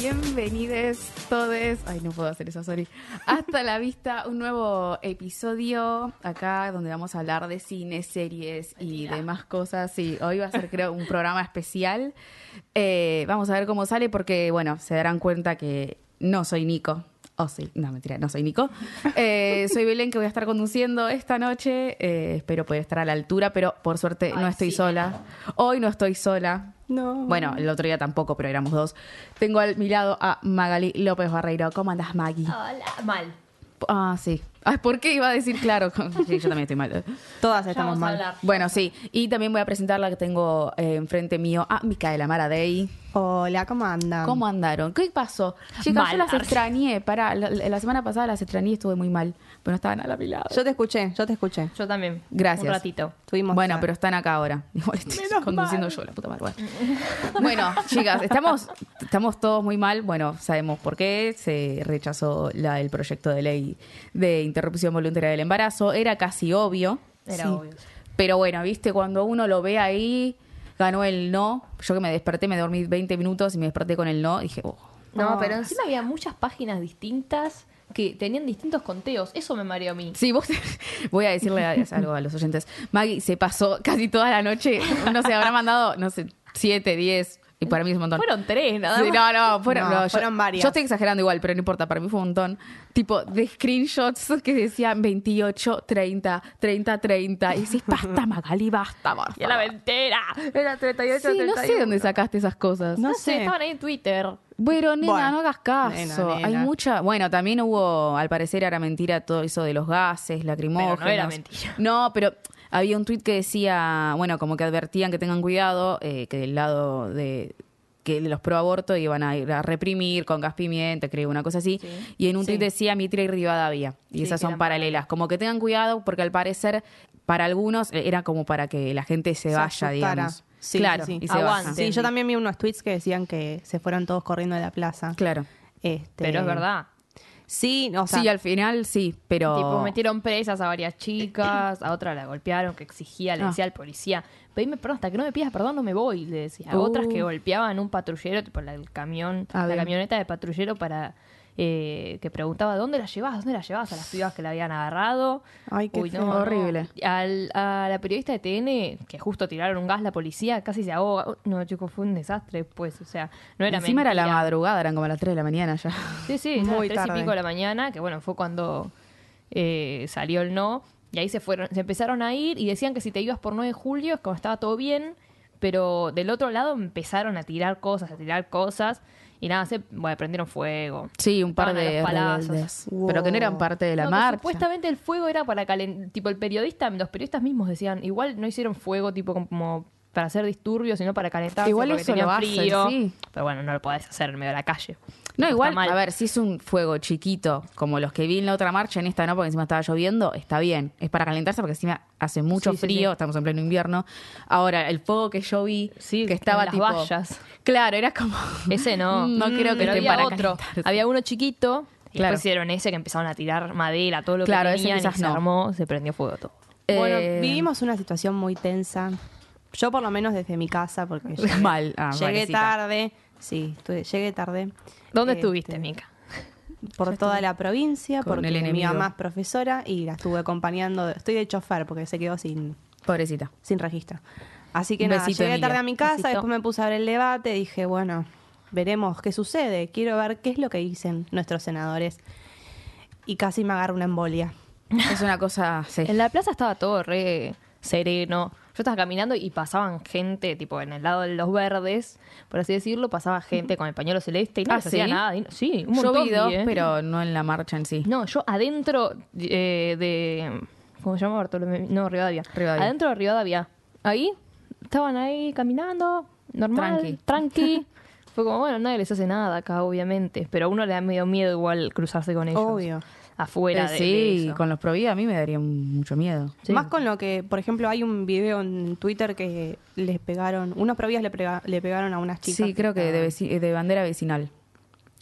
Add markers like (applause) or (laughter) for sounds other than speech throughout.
bienvenidos todos. Ay, no puedo hacer eso, sorry. Hasta la vista, un nuevo episodio acá donde vamos a hablar de cine, series y demás cosas. Sí, hoy va a ser, creo, un programa especial. Eh, vamos a ver cómo sale porque, bueno, se darán cuenta que no soy Nico. Oh, sí, no, mentira, no soy Nico. Eh, soy Belén que voy a estar conduciendo esta noche. Eh, espero poder estar a la altura, pero por suerte no estoy sola. Hoy no estoy sola. No. Bueno, el otro día tampoco, pero éramos dos. Tengo a mi lado a Magali López Barreiro. ¿Cómo andas, Maggie? Hola, mal. Ah, sí. Ay, ¿Por qué iba a decir claro? (laughs) Sí, yo también estoy mal. Todas estamos mal. Bueno, sí. Y también voy a presentar la que tengo eh, enfrente mío a Micaela Maradei. Hola, ¿cómo andan? ¿Cómo andaron? ¿Qué pasó? Chicas, Mal, yo las extrañé. Para la, la semana pasada las extrañé y estuve muy mal. Pero no estaban a mi lado. Yo te escuché, yo te escuché. Yo también. Gracias. Un ratito. Tuvimos Bueno, pero están acá ahora. (laughs) Igual estoy conduciendo yo, la puta madre. Bueno. Bueno, chicas, estamos, estamos todos muy mal. Bueno, sabemos por qué. Se rechazó la, el proyecto de ley de interrupción voluntaria del embarazo. Era casi obvio. Era Sí. obvio. Pero bueno, viste, cuando uno lo ve ahí, ganó el no. Yo que me desperté, me dormí 20 minutos y me desperté con el no. Dije, oh. No, Ah. pero encima había muchas páginas distintas que tenían distintos conteos. Eso me mareó a mí. Sí, vos (laughs) voy a decirle algo a los oyentes. Maggie se pasó casi toda la noche, no sé, habrá mandado, no sé, siete, diez, y para mí es un montón. Fueron tres, nada Sí, no, no, fueron, No, no, yo- fueron varias. Yo estoy exagerando igual, pero no importa, para mí fue un montón. Tipo, de screenshots que decían 28, 30, 30, 30. Y decís, (laughs) basta, Magali, basta, por Y a la favor". ventera. Era 38, Sí, no sé dónde sacaste esas cosas. No No sé, sé. estaban ahí en Twitter. Bueno, nena, Bueno, no hagas caso. nena, nena. Hay mucha. Bueno, también hubo, al parecer era mentira todo eso de los gases, lacrimógenos. Pero no era mentira. No, pero había un tuit que decía, bueno, como que advertían que tengan cuidado, eh, que del lado de que de los pro aborto iban a ir a reprimir con gas pimienta, creo, una cosa así. Sí. Y en un Sí. tuit decía Mitre y Rivadavia. Y Sí, esas son paralelas. Como que tengan cuidado porque al parecer para algunos eh, era como para que la gente se, Se vaya, asustara. digamos. Sí, claro, sí, sí. y se. Sí, yo también vi unos tweets que decían que se fueron todos corriendo de la plaza. Claro. Este, Pero es verdad. Sí, o sea, sí, al final sí, pero... Tipo, metieron presas a varias chicas, a otra la golpearon, que exigía, le Ah. decía al policía, pedime perdón, hasta que no me pidas perdón no me voy, le decía. Uh. Otras que golpeaban un patrullero, tipo la, el camión, la camioneta de patrullero para... eh, que preguntaba, ¿dónde la llevas? ¿Dónde la llevas? A las pibas que la habían agarrado. Ay, qué Uy, no. Horrible. Al- a la periodista de TN, que justo tiraron un gas, la policía casi se ahoga. Oh, No, chicos, fue un desastre después. O sea, no era Encima era la madrugada, eran como las 3 de la mañana ya. Sí, sí, (laughs) Muy muy tres tarde. y pico de la mañana, que bueno, fue cuando eh, salió el no. Y ahí se fueron, se empezaron a ir y decían que si te ibas por 9 de julio es como estaba todo bien, pero del otro lado empezaron a tirar cosas, a tirar cosas, y nada, se, bueno, prendieron fuego. Sí, un par de palazos. Wow. Pero que no eran parte de la No, marcha. Supuestamente el fuego era para calentar, tipo el periodista, los periodistas mismos decían, igual no hicieron fuego tipo como para hacer disturbios, sino para calentar. Igual eso lo hacen, sí. Pero bueno, no lo podés hacer en medio de la calle. No, igual, mal. a ver, si es un fuego chiquito, como los que vi en la otra marcha, en esta no, porque encima estaba lloviendo, está bien. Es para calentarse porque encima hace mucho Sí, sí, frío, sí. estamos en pleno invierno. Ahora, el fuego que yo vi, Sí, que estaba en las tipo... vallas. Claro, era como... (laughs) Ese no. (laughs) No creo que Pero estén había para otro. calentarse. Había uno chiquito. Y Claro. después hicieron ese que empezaron a tirar madera, todo lo Claro, que ese tenían y quizás se no. armó, se prendió fuego todo. Bueno, Eh, vivimos una situación muy tensa. Yo por lo menos desde mi casa, porque (laughs) llegué, Mal. Ah, llegué pobrecita. tarde. Sí, estuve- llegué tarde. ¿Dónde Este, estuviste, Mica? Por toda la provincia, con porque el mi mamá es profesora y la estuve acompañando. Estoy de chofer porque se quedó sin, Pobrecita. sin registro. Así que nada, besito, llegué Emilia. tarde a mi casa, Besito. después me puse a ver el debate, dije, bueno, veremos qué sucede. Quiero ver qué es lo que dicen nuestros senadores. Y casi me agarro una embolia. Es una cosa... Sí. En la plaza estaba todo re sereno. Yo estaba caminando y pasaban gente, tipo en el lado de los verdes, por así decirlo, pasaba gente con el pañuelo celeste y no Ah, les hacía ¿sí? nada. y no- Sí, un Yo montón. vi dos, vi, ¿eh? pero no en la marcha en sí. No, yo adentro eh, de. ¿Cómo se llama Bartolomé? No, Rivadavia. Rivadavia. Adentro de Rivadavia. Ahí, estaban ahí caminando, normal, Tranqui. tranqui. (laughs) Fue como, bueno, nadie les hace nada acá, obviamente. Pero a uno le da medio miedo igual cruzarse con ellos. Obvio. Afuera Eh, de, de sí, eso. con los Provida a mí me daría mucho miedo. Sí. Más con lo que, por ejemplo, hay un video en Twitter que les pegaron, unos provías le, le pegaron a unas chicas. Sí, creo que de, estaban- veci- de bandera vecinal,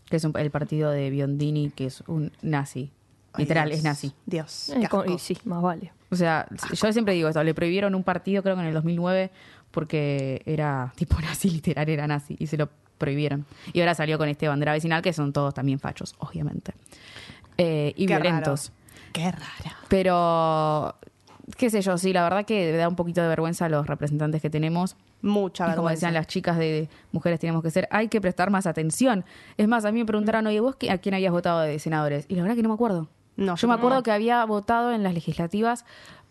que es un- el partido de Biondini, que es un nazi. Ay, Literal, Dios. es nazi. Dios. Eh, qué con- asco. y sí, más vale. O sea, yo siempre digo esto, le prohibieron un partido, creo que en el 2009, porque era tipo (laughs) nazi, literal, era nazi. Y se lo prohibieron. Y ahora salió con este bandera vecinal, que son todos también fachos, obviamente. Eh, y Qué violentos. raro. Qué raro. Pero, qué sé yo, sí, la verdad que da un poquito de vergüenza a los representantes que tenemos. Mucha vergüenza. como decían las chicas de mujeres tenemos que ser, hay que prestar más atención. Es más, a mí me preguntaron, oye, ¿vos a quién habías votado de senadores? Y la verdad que no me acuerdo. No, yo me acuerdo que había votado en las legislativas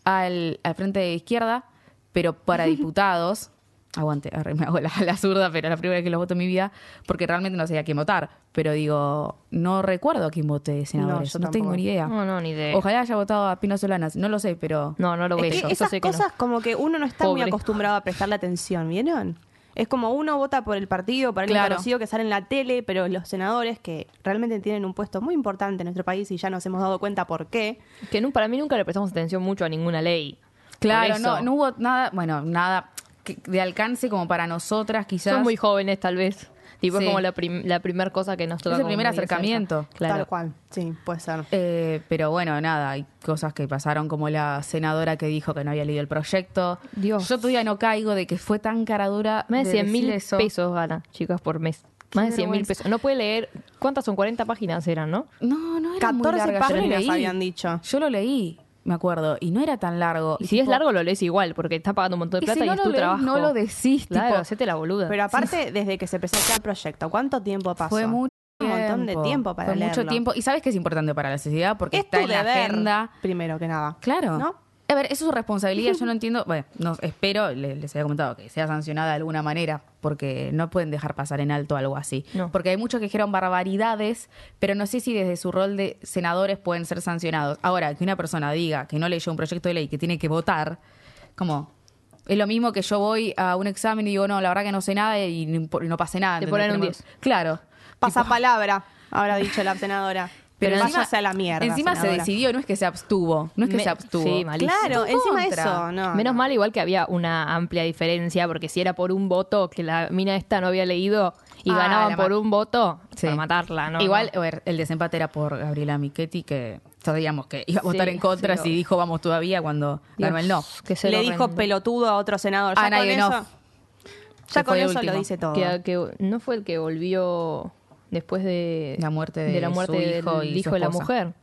al, al frente de izquierda, pero para (laughs) diputados. Aguante, arre, (laughs) me hago la, la zurda, pero es la primera vez que lo voto en mi vida, porque realmente no sabía a quién votar. Pero digo, no recuerdo a quién voté senadores, yo no, tengo ni idea. No, no, ni idea. Ojalá haya votado a Pino Solanas, no lo sé, pero... No, no lo Es veo. que esas sé que no. cosas como que uno no está muy acostumbrado a prestarle atención, ¿vieron? Es como uno vota por el partido, por alguien Claro. conocido que sale en la tele, pero los senadores que realmente tienen un puesto muy importante en nuestro país y ya nos hemos dado cuenta por qué. Que para mí nunca le prestamos atención mucho a ninguna ley. Claro, no, no hubo nada, bueno, nada de alcance como para nosotras quizás. Son muy jóvenes, tal vez. Tipo, Sí. es como la, prim- la primera cosa que nos toca. Es el primer muy acercamiento. Claro. Tal cual. Sí, puede ser. Eh, pero bueno, nada, hay cosas que pasaron como la senadora que dijo que no había leído el proyecto. Dios. Yo todavía no caigo de que fue tan cara dura. Más de 100 mil eso. pesos gana, chicas, por mes. Más de 100 mil pesos. No puede leer. ¿Cuántas son? 40 páginas eran, ¿no? No, no era muy 14 larga. Yo lo páginas leí. habían dicho. Yo lo leí, me acuerdo, y no era tan largo. Y si es largo, lo lees igual, porque está pagando un montón de y plata y, no es tu trabajo. no lo decís, Claro, tipo, hacete la boluda. Pero aparte, desde que se presentó el proyecto, ¿cuánto tiempo pasó? Fue mucho Un montón de tiempo para Fue mucho leerlo. tiempo. Y sabes que es importante para la sociedad porque Es está tu en la agenda. primero que nada. Claro. ¿No? A ver, eso es su responsabilidad. Yo (laughs) no entiendo. Bueno, no, espero, le- les había comentado, que sea sancionada de alguna manera, porque no pueden dejar pasar en alto algo así. No. Porque hay muchos que dijeron barbaridades, pero no sé si desde su rol de senadores pueden ser sancionados. Ahora, que una persona diga que no leyó un proyecto de ley que tiene que votar, como. Es lo mismo que yo voy a un examen y digo, no, la verdad que no sé nada y no, pasé nada. Te ponen un Tenemos- 10. Claro. Pasa palabra, habrá dicho la senadora. (laughs) pero Pero encima, a la mierda. encima se decidió, no es que se abstuvo. No es que Me- se abstuvo. sí, malísimo. Claro, encima contra. eso, no. Menos no. mal, igual que había una amplia diferencia, porque si era por un voto que la mina esta no había leído y Ah, ganaban por un voto, Sí. para matarla, ¿no? Igual, no. a ver, el desempate era por Gabriela Michetti, que sabíamos que iba a votar Sí, en contra pero- si dijo vamos todavía cuando ganó el no. Que se Le dijo rende. pelotudo a otro senador. Ah, Ya con nadie, eso, no. ya con eso lo dice todo. Que, que no fue el que volvió después de La muerte de la muerte su del hijo y hijo de la mujer.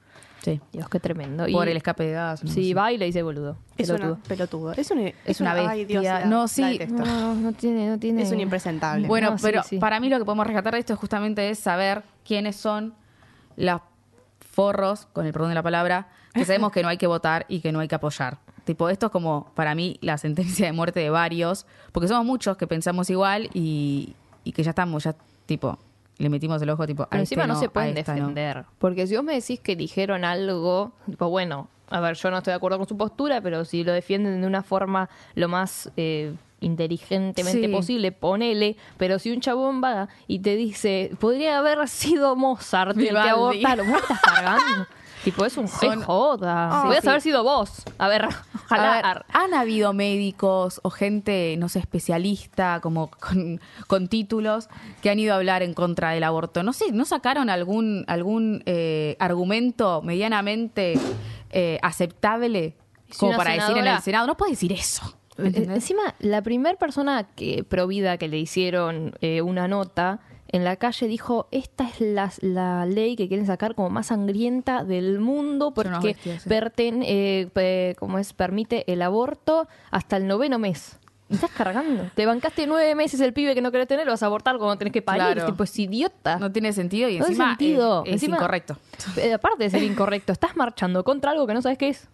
Sí. Dios, qué tremendo. Por Y- el escape de gas. no Sí, sé. va y le dice boludo. es una pelotudo. pelotudo. Es, un, Es una bestia. ay, Dios, la- No, sí. No, no tiene, no tiene. Es un impresentable. Bueno, No, sí, pero sí. para mí lo que podemos rescatar de esto justamente es saber quiénes son los forros, con el perdón de la palabra, que (laughs) sabemos que no hay que votar y que no hay que apoyar. Tipo, esto es como para mí la sentencia de muerte de varios, porque somos muchos que pensamos igual y, y que ya estamos, ya tipo, le metimos el ojo tipo, a Pero este encima no, se pueden no. defender. Porque si vos me decís que dijeron algo, tipo, bueno, a ver, yo no estoy de acuerdo con su postura, pero si lo defienden de una forma lo más eh, inteligentemente Sí. posible, ponele. Pero si un chabón va y te dice, podría haber sido Mozart el que abortaron, ¿vos estás cargando? (laughs) tipo, es un Son- qué joda. Ah, Podrías sí. haber sido vos. A ver, ojalá. A ver, han habido médicos o gente, no sé, especialista, como con, con títulos, que han ido a hablar en contra del aborto. No sé, ¿no sacaron algún, algún eh, argumento medianamente eh, aceptable como para decir en el Senado? No puede decir eso. ¿me Eh? Encima, la primera persona que provida que le hicieron eh, una nota en la calle dijo, esta es la, la ley que quieren sacar como más sangrienta del mundo porque perten- eh, pe- como es, permite el aborto hasta el noveno mes. Me estás cargando. Te bancaste nueve meses el pibe que no querés tener, lo vas a abortar cuando tenés que parir. Claro. Tipo, es idiota. No tiene sentido y No encima sentido. es, es Encima- incorrecto. Eh, aparte de ser incorrecto, estás marchando contra algo que no sabes qué es.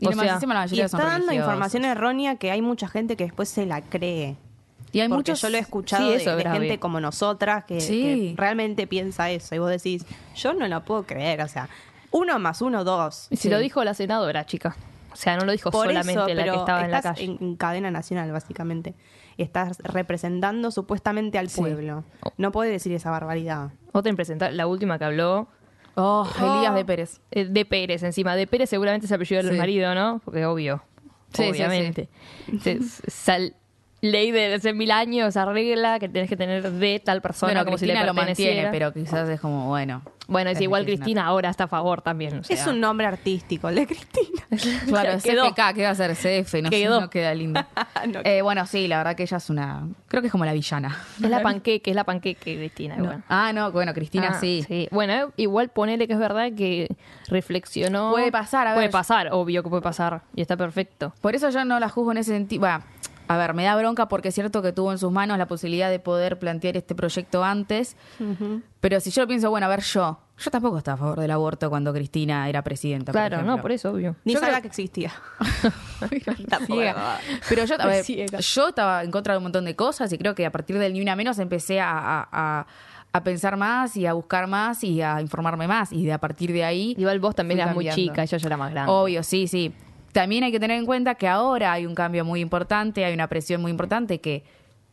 Y O sea, encima la Y mayoría está son dando religiosos. información errónea que hay mucha gente que después se la cree. Y hay Porque muchos... yo lo he escuchado Sí, de- eso gente como nosotras que, Sí. que realmente piensa eso. Y vos decís, yo no lo puedo creer. O sea, uno más uno, dos. Y si Sí. lo dijo la senadora, chica. O sea, no lo dijo Por solamente eso, la pero que estaba en la estás calle. en, en cadena nacional, básicamente. Estás representando supuestamente al Sí. pueblo. No puedes decir esa barbaridad. Otra impresentable, la última que habló, Oh, Elías de Pérez. eh, de Pérez encima. De Pérez seguramente es el apellido del Sí. marido, ¿no? Porque obvio. Sí, sí, obviamente. Se- sal- ley de hace mil años, arregla que tenés que tener de tal persona Bueno, como Cristina si le lo mantiene, pero quizás es como, bueno. Bueno, es es igual Cristina. Cristina ahora está a favor también. o Es un nombre artístico, el de Cristina. (laughs) Claro, Quedó. CFK, ¿qué va a ser? CF, no, sé, no queda lindo. (laughs) No Eh, bueno, sí, la verdad que ella es una. Creo que es como la villana. Es la (laughs) panqueque, es la panqueque Cristina. No. igual. Ah, no, bueno, Cristina Ah, sí. Bueno, eh, igual ponele que es verdad que reflexionó. Puede pasar, a ver. Puede pasar, obvio que puede pasar. Y está perfecto. Por eso yo no la juzgo en ese sentido. Bueno, a ver, me da bronca porque es cierto que tuvo en sus manos la posibilidad de poder plantear este proyecto antes. Pero si yo lo pienso, bueno, a ver, yo. Yo tampoco estaba a favor del aborto cuando Cristina era presidenta. Claro, no, por eso, obvio. Ni Yo sabía creo- que existía. (laughs) Pero yo, a ver, yo estaba en contra de un montón de cosas y creo que a partir del Ni Una Menos empecé a, a- a- a pensar más y a buscar más y a informarme más. Y de a partir de ahí. Igual vos también eras muy chica, ella ya era más grande. Obvio, sí, sí. También hay que tener en cuenta que ahora hay un cambio muy importante, hay una presión muy importante que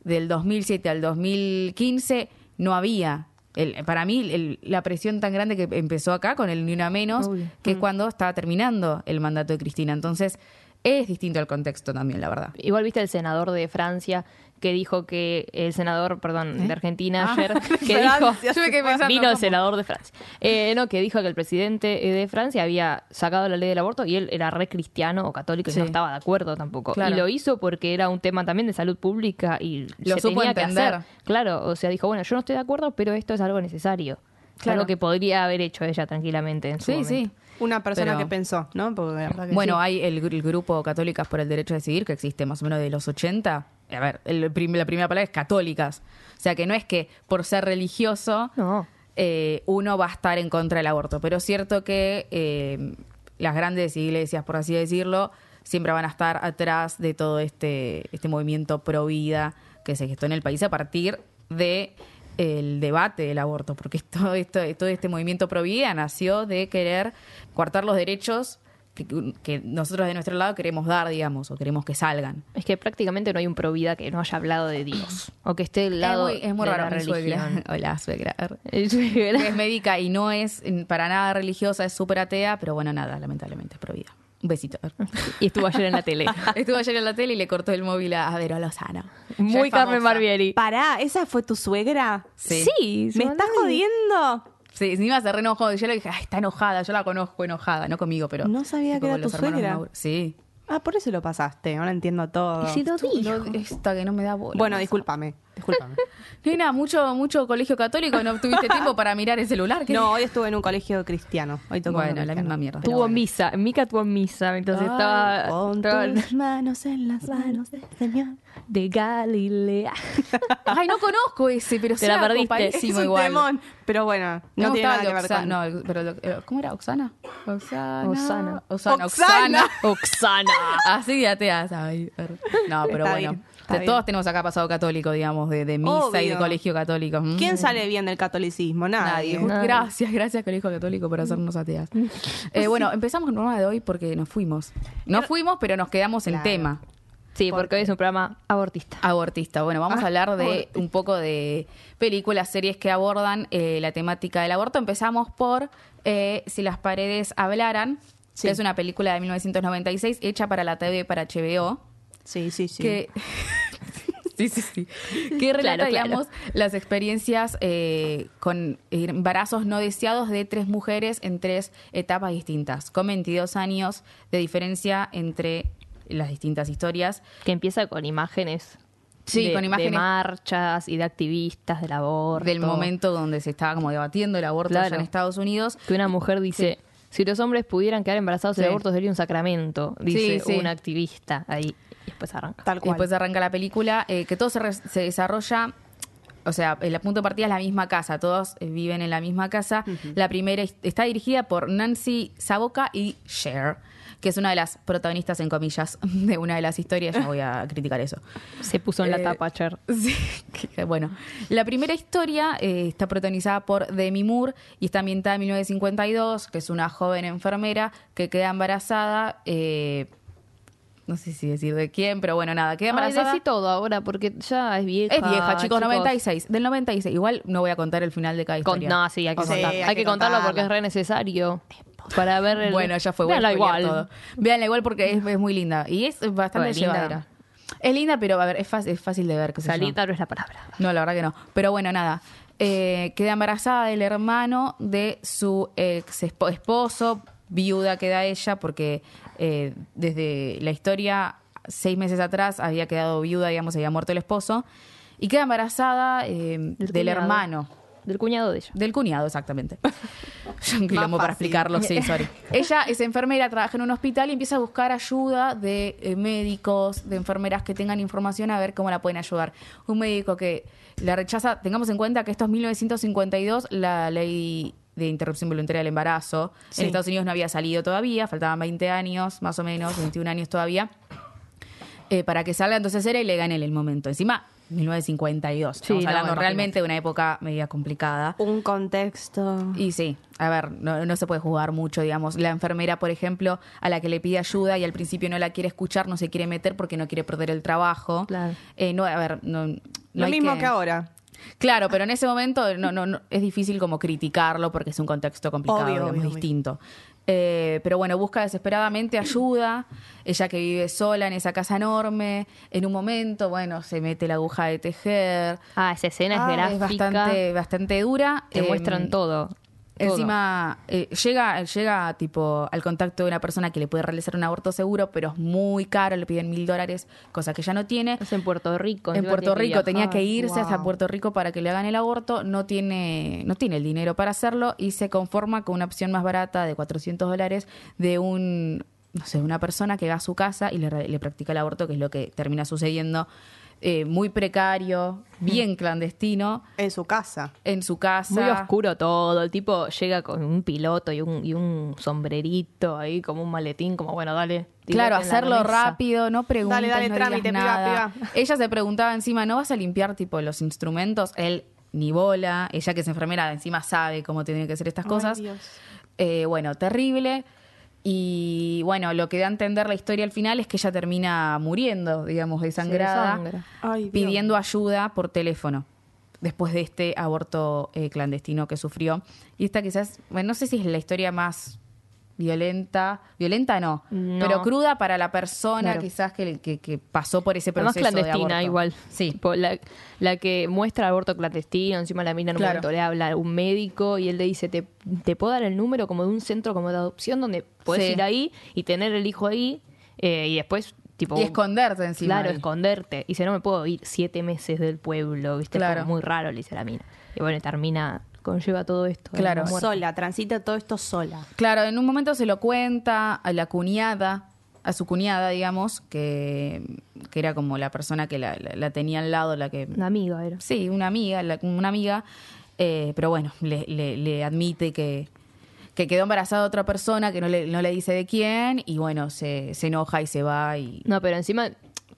del 2007 al 2015 no había. El, para mí, el- la presión tan grande que empezó acá con el Ni Una Menos, que es cuando estaba terminando el mandato de Cristina. Entonces, es distinto el contexto también, la verdad. Igual viste el senador de Francia que dijo que el senador, perdón, de Argentina Ah. ayer, (laughs) que dijo, pensando, vino el senador de Francia, Eh, no, que dijo que el presidente eh, de Francia había sacado la ley del aborto y él era re cristiano o católico y Sí. no estaba de acuerdo tampoco. Claro. Y lo hizo porque era un tema también de salud pública y Lo se supo tenía que hacer. Claro, o sea, dijo, bueno, yo no estoy de acuerdo, pero esto es algo necesario. Es Claro. Algo que podría haber hecho ella tranquilamente en su Sí, momento. sí. Una persona Pero- que pensó, ¿no? Porque la verdad que Bueno, sí. hay el, gr- el grupo Católicas por el Derecho a Decidir, que existe más o menos de los 80. A ver, el prim- la primera palabra es católicas. O sea, que no es que por ser religioso No. eh, uno va a estar en contra del aborto. Pero es cierto que eh, las grandes iglesias, por así decirlo, siempre van a estar atrás de todo este, este movimiento pro vida que se gestó en el país a partir de el debate del aborto, porque (laughs) todo, esto, todo este movimiento pro vida nació de querer coartar los derechos que, que nosotros de nuestro lado queremos dar, digamos, o queremos que salgan. Es que prácticamente no hay un pro vida que no haya hablado de Dios. O que esté del lado es muy, es muy de raro. la mi suegra. religión. (laughs) Hola, suegra. El suegra. que es médica y no es para nada religiosa, es súper atea, pero bueno, nada, lamentablemente es pro vida. Un besito. Y estuvo ayer en la tele. (laughs) Estuvo ayer en la tele y le cortó el móvil a Vero Lozano. Muy Carmen. Barbieri. Pará, ¿esa fue tu suegra? Sí. Sí, ¿Me estás jodiendo? Sí, encima se re enojó. Yo le dije, ay, está enojada, yo la conozco enojada, no conmigo, pero. No sabía que era tu suegra. Mauro. Sí. Ah, por eso lo pasaste, ahora entiendo todo. Y si lo dijo. No, esta que no me da bola. Bueno, discúlpame, discúlpame. (laughs) Nena, mucho, mucho colegio católico, no tuviste tiempo para mirar el celular. ¿Qué? No, hoy estuve en un colegio cristiano. Hoy tocó Bueno, la misma mierda. Tuvo bueno. misa. Mica tuvo misa. Entonces estaba. Estaba tus manos en las manos del Señor. de Galilea. (laughs) Ay, no conozco ese, pero Te la perdiste. es un igual. temón, pero bueno, Me no tiene nada que de ver con... No, pero lo- eh, ¿cómo era? ¿Oxana? Oxana. Oxana. Oxana. Oxana. (laughs) Así de ateas. ay, er. No, pero Está bueno. bien, está De- bien. todos tenemos acá pasado católico, digamos, de, de misa y de colegio católico. Mm. ¿Quién sale bien del catolicismo? Nadie. Nadie. Nadie. Gracias, gracias Colegio Católico por hacernos ateas. Eh, bueno, (laughs) empezamos con el programa de hoy porque nos fuimos. Nos fuimos, pero nos quedamos en Claro. tema. Sí, porque hoy es un programa abortista. Abortista. Bueno, vamos Ah, a hablar de abortista. un poco de películas, series que abordan eh, la temática del aborto. Empezamos por eh, Si las paredes hablaran, Sí. que es una película de 1996 hecha para la TV, para HBO. Sí, sí, sí. que (laughs) sí sí sí que relata Claro, claro. digamos las experiencias eh, con embarazos no deseados de tres mujeres en tres etapas distintas con 22 años de diferencia entre las distintas historias Que empieza con imágenes. Sí, de- con imágenes- De marchas y de activistas del aborto. del momento donde se estaba como debatiendo el aborto allá en Estados Unidos Que una mujer dice. Si los hombres pudieran quedar embarazados, el Sí. aborto sería un sacramento, dice Sí, sí. un activista ahí. Y después arranca. Tal Y cual. después arranca la película, eh, que todo se, re- se desarrolla, o sea, el punto de partida es la misma casa, todos eh, viven en la misma casa. La primera es- está dirigida por Nancy Saboca y Cher, que es una de las protagonistas, en comillas, (laughs) de una de las historias. Ya voy a (laughs) criticar eso. Se puso en la Eh, tapa, Cher. (laughs) Sí, que, bueno. La primera historia eh, está protagonizada por Demi Moore y está ambientada en 1952, que es una joven enfermera que queda embarazada. eh, no sé si decir de quién, pero bueno, nada, queda Ay, embarazada. decí todo ahora, porque ya es vieja. Es vieja, chicos, 96. Del 96. Igual no voy a contar el final de cada Con- historia. no, sí, hay que, Sí, contar. hay hay que que contarlo contarla. porque es re necesario. Para ver el. Bueno, ya fue. voy a Véanla spoilear igual. todo. Véanla igual porque es, es muy linda. Y es bastante Bueno, linda. Es linda, pero a ver, es fácil, es fácil de ver. Salita no es la palabra. No, la verdad que no. Pero bueno, nada. Eh, queda embarazada del hermano de su ex espo- esposo, viuda queda ella, porque eh, desde la historia, seis meses atrás, había quedado viuda, digamos, había muerto el esposo. Y queda embarazada eh, del, hermano. Del cuñado de ella. Del cuñado, exactamente. (laughs) Yo un quilombo para explicarlo, sí, (laughs) sorry. Ella es enfermera, trabaja en un hospital y empieza a buscar ayuda de eh, médicos, de enfermeras que tengan información a ver cómo la pueden ayudar. Un médico que la rechaza, tengamos en cuenta que esto es 1952, la ley de interrupción voluntaria del embarazo. Sí. En Estados Unidos no había salido todavía, faltaban 20 años, más o menos, 21 años todavía, eh, para que salga. Entonces era ilegal en el momento. Encima, 1952. Sí, Estamos no, hablando imagínate. realmente de una época media complicada. Un contexto. Y sí, a ver, no, no se puede jugar mucho, digamos. La enfermera, por ejemplo, a la que le pide ayuda y al principio no la quiere escuchar, no se quiere meter porque no quiere perder el trabajo. Claro. Eh, no, a ver, no, no Lo mismo que... ahora. Claro, pero en ese momento no, no, no- es difícil como criticarlo porque es un contexto complicado, Obvio, digamos, obvio, obvio. distinto. Eh, pero bueno, busca desesperadamente ayuda. Ella que vive sola en esa casa enorme, en un momento, bueno, se mete la aguja de tejer. Ah, esa escena Ah, es Es gráfica. bastante, bastante dura. Te Eh, muestran todo. Todo. Encima, eh, llega, llega tipo al contacto de una persona que le puede realizar un aborto seguro, pero es muy caro, le piden mil dólares, cosa que ella no tiene. Es en Puerto Rico. En Puerto que Rico tenía que irse hasta Wow. Puerto Rico para que le hagan el aborto, no tiene, no tiene el dinero para hacerlo y se conforma con una opción más barata de 400 dólares de un, no sé, una persona que va a su casa y le, le practica el aborto, que es lo que termina sucediendo, eh, muy precario, bien clandestino, En su casa. en su casa. Muy oscuro todo. El tipo llega con un piloto y un, y un sombrerito ahí, como un maletín, como bueno, dale. Claro, hacerlo rápido, no preguntes, Dale, dale, no trámite, digas piba, nada. piba. (laughs) Ella se preguntaba encima, ¿no vas a limpiar tipo los instrumentos? Él ni bola, ella que es enfermera encima sabe cómo tienen que ser estas cosas. Ay, Dios. Eh, bueno, terrible. Y bueno, lo que da a entender la historia al final es que ella termina muriendo, digamos, desangrada. Ay, pidiendo ayuda por teléfono después de este aborto eh, clandestino que sufrió. Y esta quizás, bueno, no sé si es la historia más violenta, violenta no, No. pero cruda para la persona Claro. quizás que, que, que pasó por ese proceso de clandestina aborto. igual. Sí. La, la que muestra aborto clandestino, encima la mina en un Claro. momento le habla a un médico y él le dice, te, te puedo dar el número como de un centro como de adopción donde puedes Sí. ir ahí y tener el hijo ahí eh, y después tipo... Y esconderte encima. Claro, esconderte. Y dice, no me puedo ir siete meses del pueblo, ¿viste? Claro. muy raro, le dice la mina. Y bueno, termina, conlleva todo esto. Claro. Sola, transita todo esto sola. Claro, en un momento se lo cuenta a la cuñada, a su cuñada, digamos, que, que era como la persona que la, la- la tenía al lado, la que... Una amiga era. Sí, una amiga, la- una amiga, eh, pero bueno, le, le- le admite que, que quedó embarazada otra persona, que no le, no le dice de quién, y bueno, se, se enoja y se va y... No, pero encima,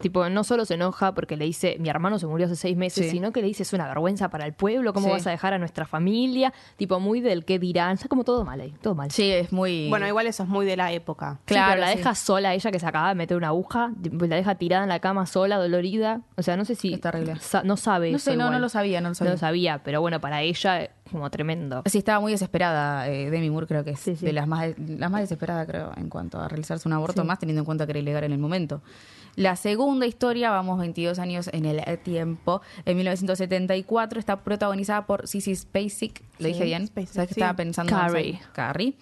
tipo, no solo se enoja porque le dice, mi hermano se murió hace seis meses, Sí. sino que le dice, es una vergüenza para el pueblo, ¿cómo Sí. vas a dejar a nuestra familia? Tipo, muy del qué dirán. Está como todo mal ahí, todo mal. Sí, es muy... Bueno, igual eso es muy de la época. Sí, claro, pero la sí. deja sola a ella que se acaba de meter una aguja, la deja tirada en la cama sola, dolorida. O sea, no sé si Es terrible. sa- no sabe No eso sé, no, igual. no lo sabía, no lo No sabía. lo sabía, pero bueno, para ella como tremendo. Sí, estaba muy desesperada eh, Demi Moore, creo que es Sí, sí. de las más, las más desesperadas, creo, en cuanto a realizarse un aborto, más teniendo en cuenta que era ilegal en el momento. La segunda historia, vamos 22 años en el tiempo, en 1974, está protagonizada por Sissy Spacek, ¿lo Sí, dije bien? Spacek, ¿Sabes qué sí. estaba pensando? Carrie. Carrie.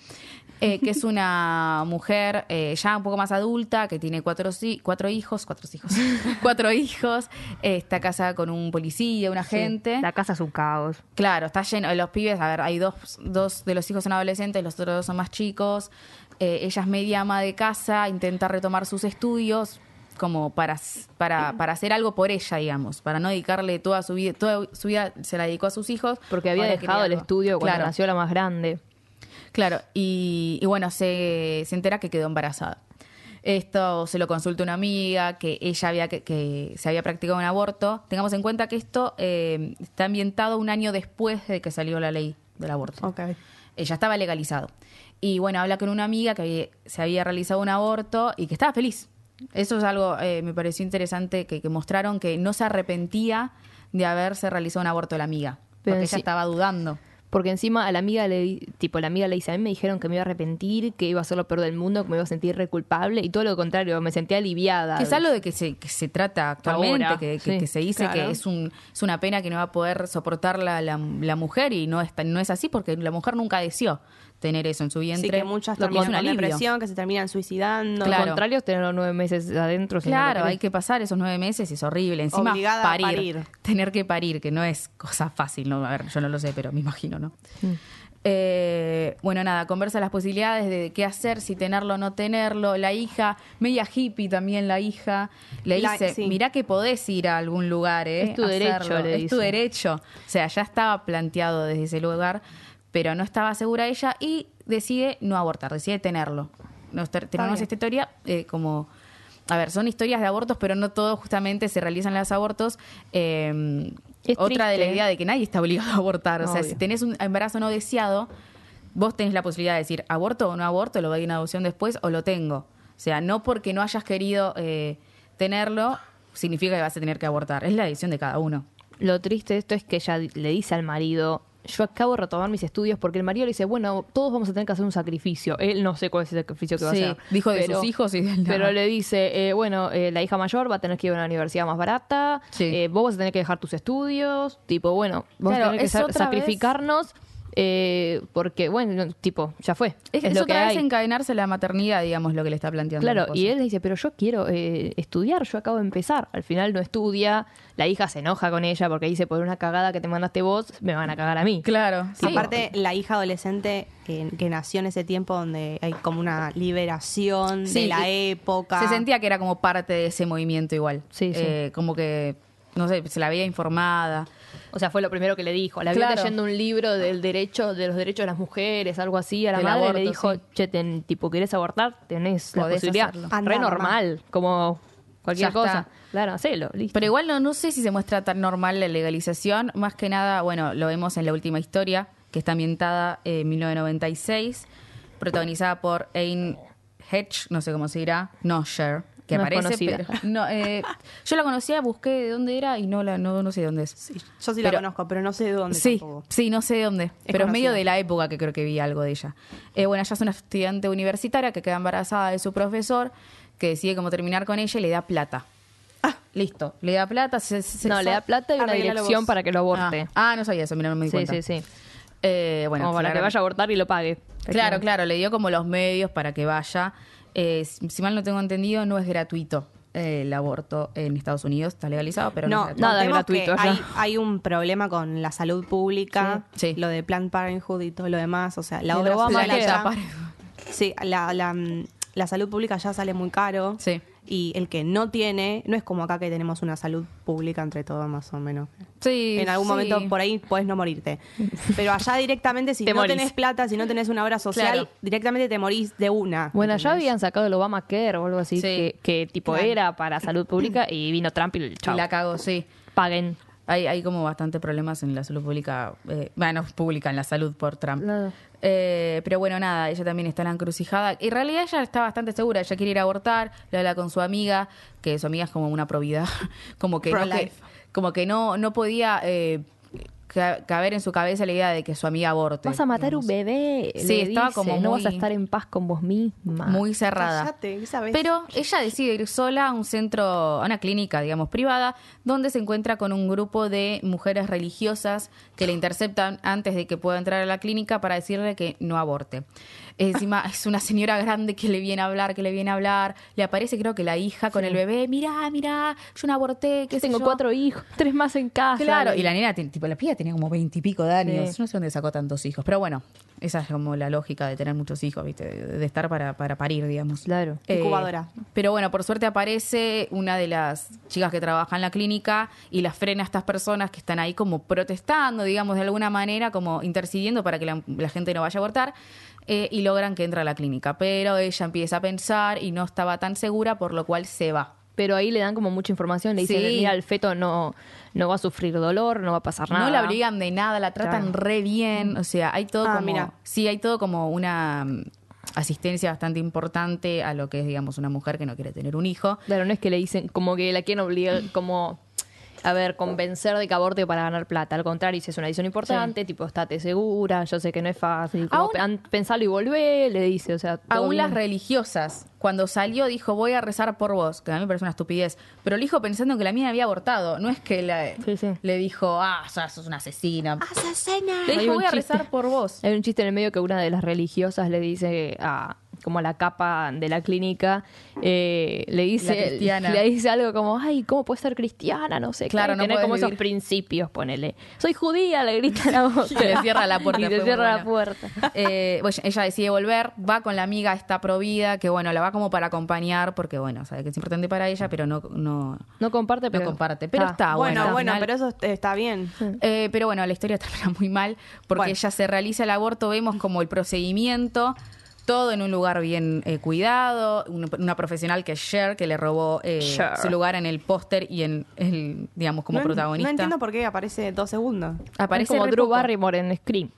eh, que es una (laughs) mujer eh, ya un poco más adulta, que tiene cuatro, cuatro hijos, cuatro hijos, (laughs) cuatro hijos, eh, está casada con un policía, un agente. La casa es un caos. Claro, está lleno. Los pibes, a ver, hay dos, dos de los hijos son adolescentes, los otros dos son más chicos. Ella es media ama de casa, intenta retomar sus estudios como para, para, para hacer algo por ella, digamos, para no dedicarle toda su vida, toda su vida se la dedicó a sus hijos. Porque había dejado el estudio cuando Claro. nació la más grande. Claro, y, y bueno, se, se entera que quedó embarazada. Esto se lo consulta una amiga, que ella había que, que se había practicado un aborto. Tengamos en cuenta que esto eh, está ambientado un año después de que salió la ley del aborto. Ya estaba legalizado. Y bueno, habla con una amiga que había- se había realizado un aborto y que estaba feliz. Eso es algo, eh, me pareció interesante, que, que mostraron que no se arrepentía de haberse realizado un aborto la amiga. Pero porque ella sí- estaba dudando. Porque encima a la amiga le tipo la amiga le dice, a mí me dijeron que me iba a arrepentir, que iba a ser lo peor del mundo, que me iba a sentir re culpable y todo lo contrario, me sentía aliviada. Que es algo de que se, que se trata actualmente, Ahora, que, que- sí, que se dice claro. que es, un, es una pena que no va a poder soportar la, la, la mujer y no es, no es así porque la mujer nunca deseó tener eso en su vientre. Sí, que muchas Lo que es terminan con alivio. depresión, que se terminan suicidando. Claro. Lo contrario es tener los nueve meses adentro. si no lo Claro, hay que pasar esos nueve meses, es horrible. Encima, Obligada a parir, parir. Tener que parir, que no es cosa fácil, ¿no? A ver, yo no lo sé, pero me imagino, ¿no? Mm. Eh, bueno, nada, conversa las posibilidades de qué hacer, si tenerlo o no tenerlo. La hija, media hippie también la hija, le La- dice, sí. mirá que podés ir a algún lugar, ¿eh? Es tu derecho, le Es tu derecho. O sea, ya estaba planteado desde ese lugar, pero no estaba segura ella y decide no abortar, decide tenerlo. Nos ter- tenemos bien. esta historia eh, como... A ver, son historias de abortos, pero no todos justamente se realizan los abortos. Eh, Es otra de la idea de que nadie está obligado a abortar. O sea, si tenés un embarazo no deseado, vos tenés la posibilidad de decir aborto o no aborto, lo doy en adopción después o lo tengo. O sea, no porque no hayas querido eh, tenerlo, significa que vas a tener que abortar. Es la decisión de cada uno. Lo triste de esto es que ella le dice al marido, yo acabo de retomar mis estudios porque el marido le dice, bueno, todos vamos a tener que hacer un sacrificio. Él no sé cuál es el sacrificio que va Sí, a hacer. dijo de sus hijos y de él nada. Pero le dice, eh, bueno, eh, la hija mayor va a tener que ir a una universidad más barata, Sí. eh, vos vas a tener que dejar tus estudios, tipo, bueno, vamos Claro, a tener que sacrificarnos eh, porque, bueno, tipo, ya fue. Es, Es, es lo que otra vez hay. encadenarse la maternidad, digamos, lo que le está planteando. Claro, y él le dice, pero yo quiero eh, estudiar, yo acabo de empezar. Al final no estudia, la hija se enoja con ella porque dice, por una cagada que te mandaste vos, me van a cagar a mí. Claro, sí. Aparte, la hija adolescente que, que nació en ese tiempo donde hay como una liberación Sí, de la época. Se sentía que era como parte de ese movimiento igual. Sí, sí. Eh, como que, no sé, se la veía informada. O sea, fue lo primero que le dijo. La vio Claro. leyendo un libro del derecho, de los derechos de las mujeres, algo así. A la Del madre aborto, le dijo, sí. che, ten- tipo, ¿querés abortar? Tenés la Podés posibilidad. hacerlo. Re normal, como cualquier Ya cosa. está. Claro, hacelo, listo. Pero igual no, no sé si se muestra tan normal la legalización. Más que nada, bueno, lo vemos en la última historia, que está ambientada en 1996, protagonizada por Ain Hedge, no sé cómo se dirá, no Cher, que No aparece. conocida. pero- no, eh, yo la conocía, busqué de dónde era y no la no, no sé de dónde es. Sí, yo sí la Pero- conozco, pero no sé de dónde Sí, tampoco. sí, no sé de dónde. pero es medio de la época que creo que vi algo de ella. Eh, bueno, ella es una estudiante universitaria que queda embarazada de su profesor, que decide cómo terminar con ella y le da plata. Ah, listo. Le da plata. se- se- no, se- le da plata y una dirección vos. para que lo aborte. Ah, ah, no sabía eso, mira, no me di sí, cuenta. sí, sí. Eh, bueno, como para que vaya a abortar y lo pague. Claro, claro, le dio como los medios para que vaya. Eh, si mal no tengo entendido, no es gratuito eh, el aborto en Estados Unidos. Está legalizado, pero no, no, es gratuito. nada gratuito hay, hay un problema con la salud pública, Sí, sí. lo de Planned Parenthood y todo lo demás. O sea, la obra social allá- Sí, la, la, la salud pública ya sale muy caro. Sí. Y el que no tiene, no es como acá que tenemos una salud pública entre todos más o menos. Sí, en algún sí. momento por ahí puedes no morirte. Pero allá directamente, si Te no morís. tenés plata, si no tenés una obra social, Claro. directamente te morís de una. Bueno, ya ¿entendés? habían sacado el Obamacare o algo así, Sí. que, que tipo Claro. era para salud pública y vino Trump y el la cago, sí. Paguen. Hay, hay como bastante problemas en la salud pública, eh, bueno, (laughs) pública, en la salud por Trump. Eh, pero bueno, nada, ella también está en la encrucijada. En realidad ella está bastante segura, ella quiere ir a abortar, le habla con su amiga, que su amiga es como una probidad, (laughs) como que no, que, como que no, no podía eh, caber en su cabeza la idea de que su amiga aborte. Vas a matar digamos. un bebé. Sí, le estaba dice, como No vas a muy- estar en paz con vos misma. Muy cerrada. Cállate, ¿sabes? Pero ella decide ir sola a un centro, a una clínica, digamos, privada, donde se encuentra con un grupo de mujeres religiosas que le interceptan antes de que pueda entrar a la clínica para decirle que no aborte. Encima es una señora grande que le viene a hablar, que le viene a hablar. Le aparece creo que la hija con el bebé. Mirá, mirá, yo no aborté, sé Tengo yo". cuatro hijos, tres más en casa. Claro, y la nena, tiene- tipo, la piba tenía como veintipico de años. Sí. No sé dónde sacó tantos hijos. Pero bueno, esa es como la lógica de tener muchos hijos, ¿viste? De, de estar para, para parir, digamos. Claro. Incubadora. pero bueno, por suerte aparece una de las chicas que trabaja en la clínica y las frena a estas personas que están ahí como protestando, digamos, de alguna manera, como intercediendo para que la, la gente no vaya a abortar. eh, y logran que entre a la clínica. Pero ella empieza a pensar y no estaba tan segura, por lo cual se va. Pero ahí le dan como mucha información. Le dicen, Sí. mira, el feto no, no va a sufrir dolor, no va a pasar nada. No la obligan de nada, la tratan Claro. re bien, o sea, hay todo Ah, como mira. sí, hay todo como una mm, asistencia bastante importante a lo que es digamos una mujer que no quiere tener un hijo. Claro, no es que le dicen como que la quieren obligar, como a ver, convencer de que aborte para ganar plata. Al contrario, si es una decisión importante, tipo, estate segura, yo sé que no es fácil. Como, Aún- "Pen- pensalo y volvé, le dice, o sea, Aún las religiosas, cuando salió, dijo, voy a rezar por vos, que a mí me parece una estupidez. Pero lo dijo pensando que la mina había abortado. No es que la- Sí, sí. le dijo, ah, sos sos una asesina. ¡Asesina! Le dijo, voy a chiste. rezar por vos. Hay un chiste en el medio que una de las religiosas le dice a como a la capa de la clínica eh, le dice (laughs) le dice algo como ay cómo puedes ser cristiana no sé Claro, no tener podés como esos principios ponele soy judía le grita a la (laughs) voz Y le cierra la puerta, (laughs) y le muy cierra la bueno. puerta Eh, bueno, ella decide volver, va con la amiga esta provida, que bueno, la va como para acompañar, porque bueno, sabe que es importante para ella, pero no, no, no comparte no pero comparte. Pero Ah, está bueno, bueno. bueno, pero eso está bien. Eh, pero bueno, la historia termina muy mal porque Bueno. ella se realiza el aborto, vemos como el procedimiento, todo en un lugar bien eh, cuidado, un- una profesional que es Cher, que le robó eh, Cher. su lugar en el póster y en el, digamos, como no, protagonista. No entiendo por qué aparece dos segundos. Aparece es como re Drew poco. Barrymore en Scream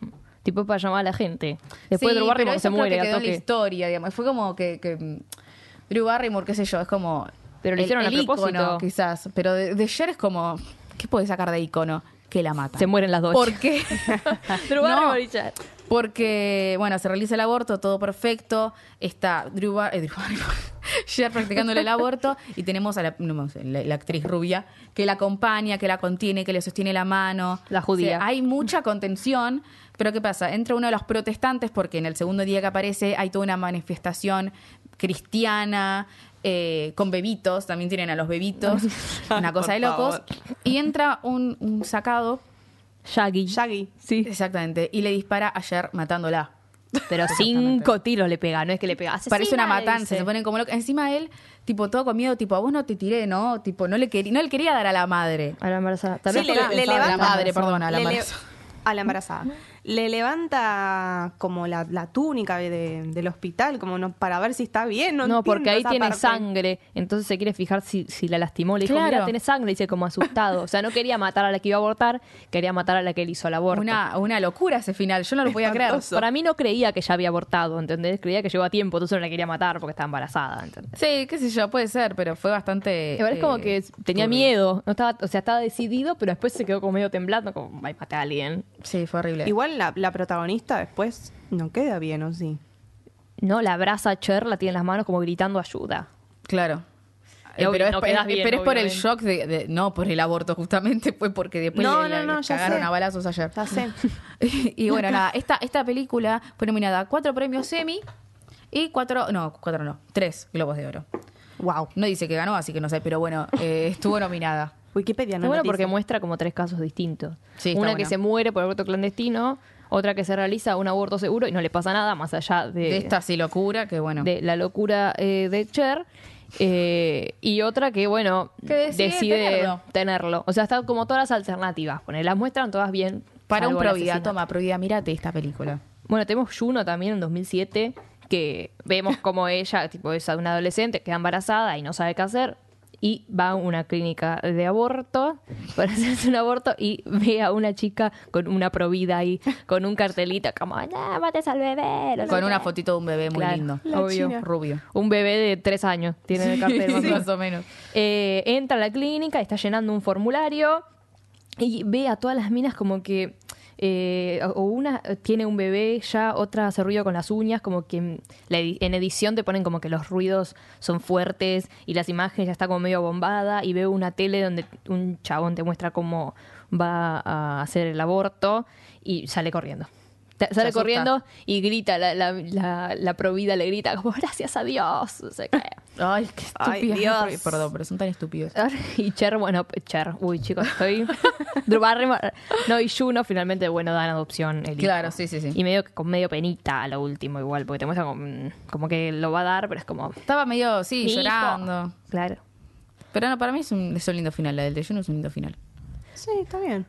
tipo para llamar a la gente después Sí, Drew pero Barrymore eso se creo muere que a quedó en la toque historia, digamos. Fue como que, que, Drew Barrymore, qué sé yo, es como Pero lo el- hicieron el propósito. quizás, pero de, de Cher es como ¿qué puede sacar de icono? Que la mata. se mueren las dos ¿Por qué? (laughs) Drew No. Barrymore y Cher. Porque, bueno, se realiza el aborto, todo perfecto. Está Drew, Bar- eh, Drew Barrymore, (laughs) Cher practicándole el aborto. Y tenemos a la, no sé, la- la actriz rubia que la acompaña, que la contiene, que le sostiene la mano. La judía. O sea, hay mucha contención. Pero ¿qué pasa? Entra uno de los protestantes porque en el segundo día que aparece hay toda una manifestación cristiana. eh, con bebitos, también tienen a los bebitos, (laughs) una cosa de locos. Y entra un, un sacado, Shaggy Shaggy. sí exactamente, y le dispara ayer matándola. pero cinco tiros le pega no es que le pega Parece una le matanza, se ponen como locos. Encima él, tipo, todo con miedo, tipo, a vos no te tiré, ¿no? Tipo, no le, quería, no le quería dar a la madre. A la embarazada. Sí, le, porque le pensaba- a la levanta. madre, perdón, a la le le- embarazada. a la embarazada. Le levanta como la, la túnica de- del hospital, como no, para ver si está bien. No, No, porque ahí tiene parte. sangre, entonces se quiere fijar si, si la lastimó. Le dijo, Claro. mira, tiene sangre, dice como asustado. O sea, no quería matar a la que iba a abortar, quería matar a la que le hizo el aborto. Una, una locura ese final, yo no lo podía creer. Para mí no creía que ya había abortado, ¿entendés? Creía que llegó a tiempo, entonces no la quería matar porque estaba embarazada, ¿entendés? Sí, qué sé yo, puede ser, pero fue bastante. Es como eh, que tenía turbio. miedo, no estaba, o sea, estaba decidido, pero después se quedó como medio temblando, como, ay, maté a alguien. Sí, fue horrible. Igual la, la protagonista después no queda bien, ¿o sí? No, la abraza a Cher, la tiene en las manos como gritando ayuda. Claro. Eh, pero es, no por- quedas es- bien, pero es por el shock de, de- No por el aborto, justamente, fue porque después No, le, no, le no, ya cagaron sé. a balazos ayer. Ya sé. (laughs) y bueno, nada, esta, esta película fue nominada a cuatro premios Emmy y cuatro. No, cuatro no, tres Globos de Oro. wow. No dice que ganó, así que no sé, pero bueno, eh, estuvo nominada. Wikipedia no Está bueno porque muestra como tres casos distintos. Sí, está Una bueno. que se muere por aborto clandestino, otra que se realiza un aborto seguro y no le pasa nada más allá de, De esta sí locura, que bueno. de la locura eh, de Cher. eh, y otra que, bueno, Que decide tenerlo. tenerlo. O sea, están como todas las alternativas. Poner, las muestran todas bien. para un salvo el Provida, asesinato. toma, Provida, mírate esta película. Bueno, tenemos Juno también en 2007, que vemos como ella, tipo, es una adolescente, queda embarazada y no sabe qué hacer. Y va a una clínica de aborto (laughs) para hacerse un aborto y ve a una chica con una provida ahí, con un cartelito como, no, mates al bebé. no sé Con una qué". fotito de un bebé muy Claro, lindo. Obvio. china. Rubio. Un bebé de tres años tiene en el cartel. (laughs) más o menos. más o menos. Eh, entra a la clínica, está llenando un formulario y ve a todas las minas como que eh, o una tiene un bebé ya, otra hace ruido con las uñas, como que en edición te ponen como que los ruidos son fuertes y las imágenes ya está como medio bombada y veo una tele donde un chabón te muestra cómo va a hacer el aborto y sale corriendo. Sale corriendo y grita, la, la, la, la provida le grita como gracias a Dios. Sé qué. Ay, qué Ay. Dios. Perdón, pero son tan estúpidos. (laughs) Y Cher, bueno, Cher, uy chicos, estoy. (laughs) Drew Barrymore. No, y Juno finalmente, bueno, dan adopción el hijo. Claro, sí, sí, sí. Y medio que con medio penita a lo último, igual, porque te muestra como, como que lo va a dar, pero es como. Estaba medio, sí, "Mi hijo". llorando. Claro. Pero no, para mí es un, es un lindo final. La del de Juno es un lindo final. Sí, está bien.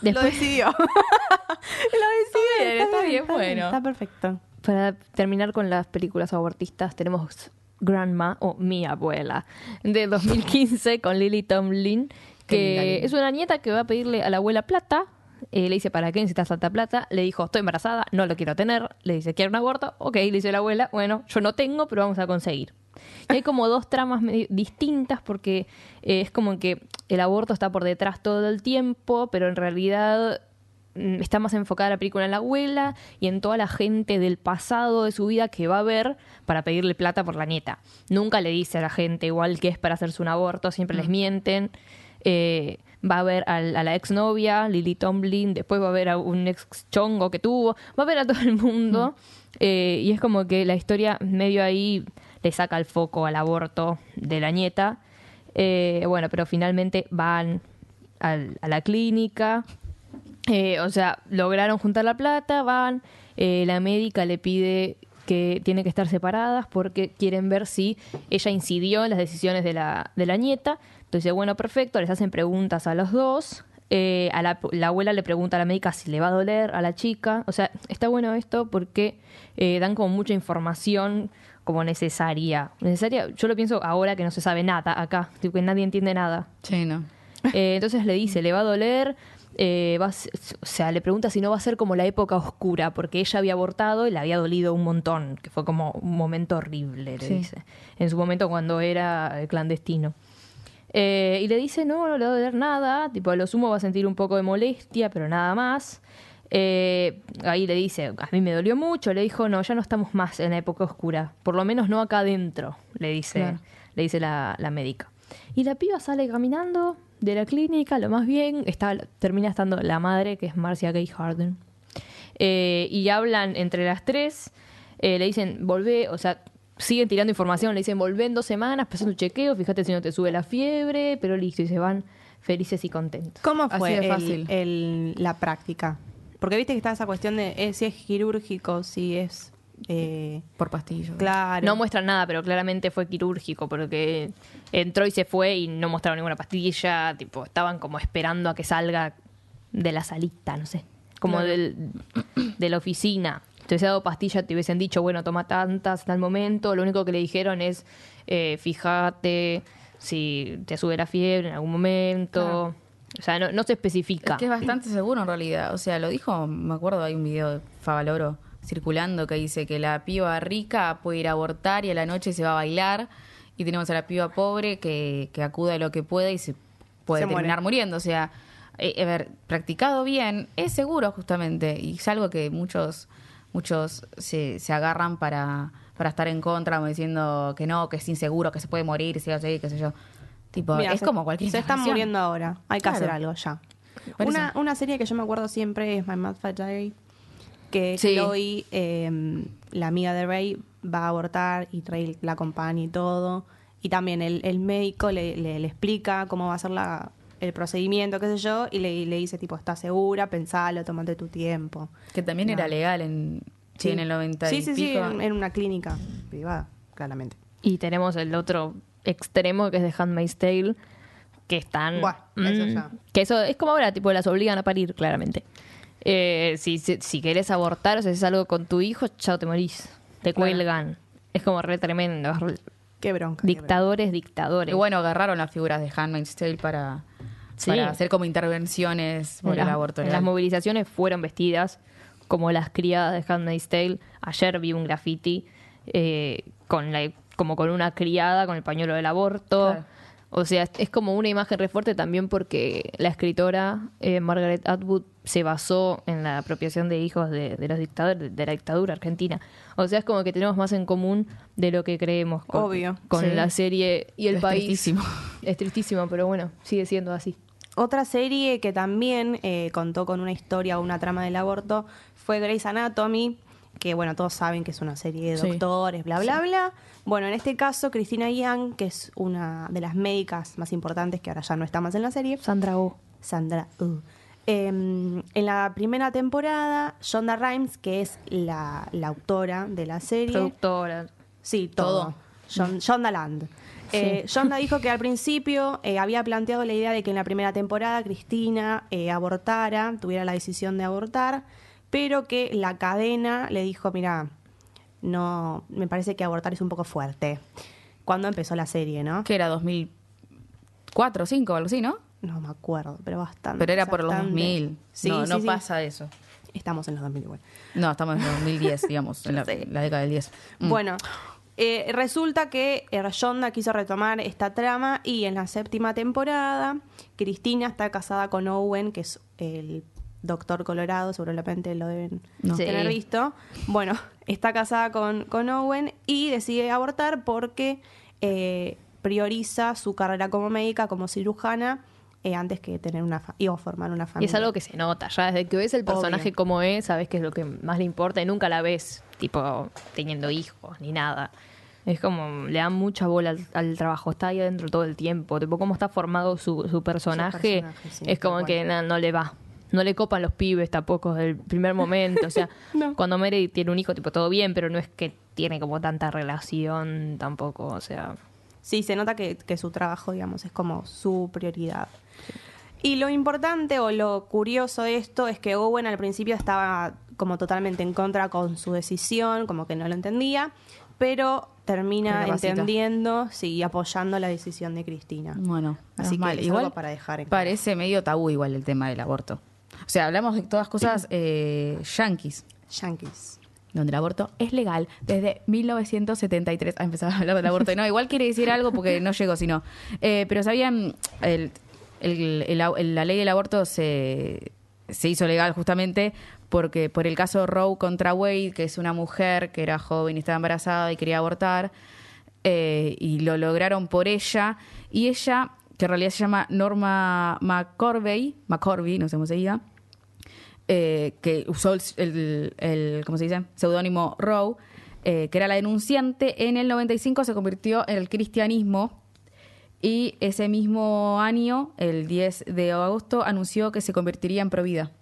Después, Lo decidió. (laughs) Lo decidió. bien, está bien, bueno. Está perfecto. para terminar con las películas abortistas, tenemos Grandma o Mi Abuela, de 2015 (laughs) con Lily Tomlin, que es una nieta que va a pedirle a la abuela plata. Eh, le dice, ¿para qué necesitas tanta plata? Le dijo, estoy embarazada, no lo quiero tener. Le dice, ¿quiero un aborto? Ok, le dice la abuela, bueno, yo no tengo, pero vamos a conseguir. Y hay como dos tramas distintas porque eh, es como que el aborto está por detrás todo el tiempo, pero en realidad mm, está más enfocada la película en la abuela y en toda la gente del pasado de su vida que va a ver para pedirle plata por la nieta. Nunca le dice a la gente igual que es para hacerse un aborto, siempre les mienten. Eh, va a ver al- a, la exnovia, Lily Tomlin, después va a ver a un ex chongo que tuvo, va a ver a todo el mundo. Eh, y es como que la historia medio ahí le saca el foco al aborto de la nieta. Eh, bueno, pero finalmente van a la clínica. Eh, o sea, lograron juntar la plata, van, eh, la médica le pide que tienen que estar separadas porque quieren ver si ella incidió en las decisiones de la, de la nieta. Entonces, bueno, perfecto, les hacen preguntas a los dos. A la, la abuela le pregunta a la médica si le va a doler a la chica. O sea, está bueno esto porque dan como mucha información como necesaria. Necesaria, yo lo pienso ahora que no se sabe nada acá, tipo que nadie entiende nada. Sí, no. Eh, entonces le dice, le va a doler, eh, va a o sea, le pregunta si no va a ser como la época oscura, porque ella había abortado y le había dolido un montón, que fue como un momento horrible, le Sí. dice, en su momento cuando era eh, clandestino. Eh, y le dice, no, no le va a doler nada, tipo, a lo sumo va a sentir un poco de molestia, pero nada más. Eh, ahí le dice, a mí me dolió mucho, le dijo, no, ya no estamos más en la época oscura, por lo menos no acá adentro, le dice, Claro. le dice la, la médica. Y la piba sale caminando de la clínica, lo más bien, está, termina estando la madre, que es Marcia Gay Harden. Eh, y hablan entre las tres, eh, le dicen, volvé, o sea, siguen tirando información, le dicen, volvé en dos semanas, pasando un chequeo, fíjate si no te sube la fiebre, pero listo, y se van felices y contentos. ¿Cómo Así fue el- fácil. el- la práctica? Porque viste que está esa cuestión de eh, si es quirúrgico, si es... eh, Por pastillas. claro. No muestran nada, pero claramente fue quirúrgico porque entró y se fue y no mostraron ninguna pastilla, tipo, estaban como esperando a que salga de la salita, no sé, como Claro. del, de la oficina. Te hubiese dado pastilla, te hubiesen dicho, bueno, toma tantas hasta el momento. Lo único que le dijeron es, eh, fíjate si te sube la fiebre en algún momento. Claro. O sea, no, no se especifica. Es que es bastante seguro en realidad. O sea, lo dijo, me acuerdo, hay un video de Favaloro circulando que dice que la piba rica puede ir a abortar y a la noche se va a bailar. Y tenemos a la piba pobre que, que acude a lo que puede y se puede Se muere. terminar muriendo. O sea, eh, a ver, practicado bien, es seguro justamente. Y es algo que muchos, muchos se, se agarran para, para estar en contra, como diciendo que no, que es inseguro, que se puede morir, así, qué sé yo. Tipo, Mira, es se- como cualquier Se están muriendo ahora. Hay que Claro. hacer algo ya. Una, una serie que yo me acuerdo siempre es My Mad Fat Diary. Que Sí. Chloe, eh, la amiga de Ray, va a abortar y Ray la acompaña y todo. Y también el, el médico le, le- le explica cómo va a ser la, el procedimiento, qué sé yo, y le, le dice, tipo, ¿estás segura? Pensalo, tómate tu tiempo. Que también era legal en, sí, en el 90 Sí, y sí, sí, en una clínica privada, claramente. Y tenemos el otro extremo que es de Handmaid's Tale, que están... Buah, eso mm, ya. Que eso es como ahora, tipo, las obligan a parir, claramente. Eh, si, si, si querés abortar o si haces algo con tu hijo, chao, te morís. Te Claro. cuelgan. Es como re tremendo. re- Qué bronca. qué Dictadores, Y dictadores. bueno, agarraron las figuras de Handmaid's Tale para, Sí. para hacer como intervenciones por en el las- aborto las movilizaciones fueron vestidas como las criadas de Handmaid's Tale. Ayer vi un graffiti eh, con la, como con una criada con el pañuelo del aborto. Claro. O sea, es como una imagen re fuerte también porque la escritora eh, Margaret Atwood se basó en la apropiación de hijos de, de los dictadores, de la dictadura argentina. O sea, es como que tenemos más en común de lo que creemos con, Obvio. con Sí. la serie y el Es país. tristísimo. (laughs) Es tristísimo, pero bueno, sigue siendo así. Otra serie que también eh, contó con una historia o una trama del aborto fue Grey's Anatomy, que bueno, todos saben que es una serie de Sí. doctores, bla, bla, bla. Bueno, en este caso, Cristina Young, que es una de las médicas más importantes, que ahora ya no está más en la serie, Sandra Oh. Sandra Uh. Eh, en la primera temporada, Shonda Rhimes, que es la, la autora de la serie, productora. Sí, todo. John, Shonda Land. Eh, Shonda dijo que al principio eh, había planteado la idea de que en la primera temporada Cristina eh, abortara, tuviera la decisión de abortar, pero que la cadena le dijo, mira, no, me parece que abortar es un poco fuerte. Cuando empezó la serie, ¿no? Que era 2004 o 5 o algo así, ¿no? No me acuerdo, pero bastante. Pero era por los bastante. 2000. Sí, no, sí, no sí. pasa eso. Estamos en los 2000 igual. No, estamos en 2010, (laughs) digamos, en la, década del 10. Mm. Bueno, Eh, resulta que Shonda quiso retomar esta trama y en la séptima temporada Cristina está casada con Owen, que es el doctor Colorado, seguramente lo deben No. Sí. tener visto. Bueno, (laughs) está casada con, con Owen y decide abortar porque eh, prioriza su carrera como médica, como cirujana, eh, antes que tener una fa- y o formar una Y familia. es algo que se nota, ya desde que ves el personaje Obvio. como es, sabes que es lo que más le importa y nunca la ves, tipo, teniendo hijos ni nada. Es como, le dan mucha bola al, al trabajo, está ahí adentro todo el tiempo, tipo, cómo está formado su, su personaje, personaje, sí, es como que na- no le va. No le copan los pibes tampoco desde el primer momento, o sea, (laughs) No. cuando Mary tiene un hijo, tipo, todo bien, pero no es que tiene como tanta relación tampoco, o sea... Sí, se nota que, que su trabajo, digamos, es como su prioridad. Y lo importante o lo curioso de esto es que Owen al principio estaba como totalmente en contra con su decisión, como que no lo entendía, pero termina entendiendo, sí, apoyando la decisión de Cristina. Bueno, Así que mal. es Igual algo para dejar en claro. parece medio tabú igual el tema del aborto. O sea, hablamos de todas cosas eh, yanquis, Yankees. donde el aborto es legal desde 1973. Ah, empezaba a hablar del aborto. No, igual quiere decir algo porque no llegó, sino. Eh, pero sabían, el, el- el- el- la ley del aborto se, se hizo legal justamente porque por el caso Roe contra Wade, que es una mujer que era joven y estaba embarazada y quería abortar, eh, y lo lograron por ella. Y ella, en realidad se llama Norma McCorvey, McCorvey, no sé cómo se diga, eh, que usó el, ¿cómo se dice? seudónimo Roe, eh, que era la denunciante, en el 95 se convirtió en el cristianismo y ese mismo año, el 10 de agosto, anunció que se convertiría en provida.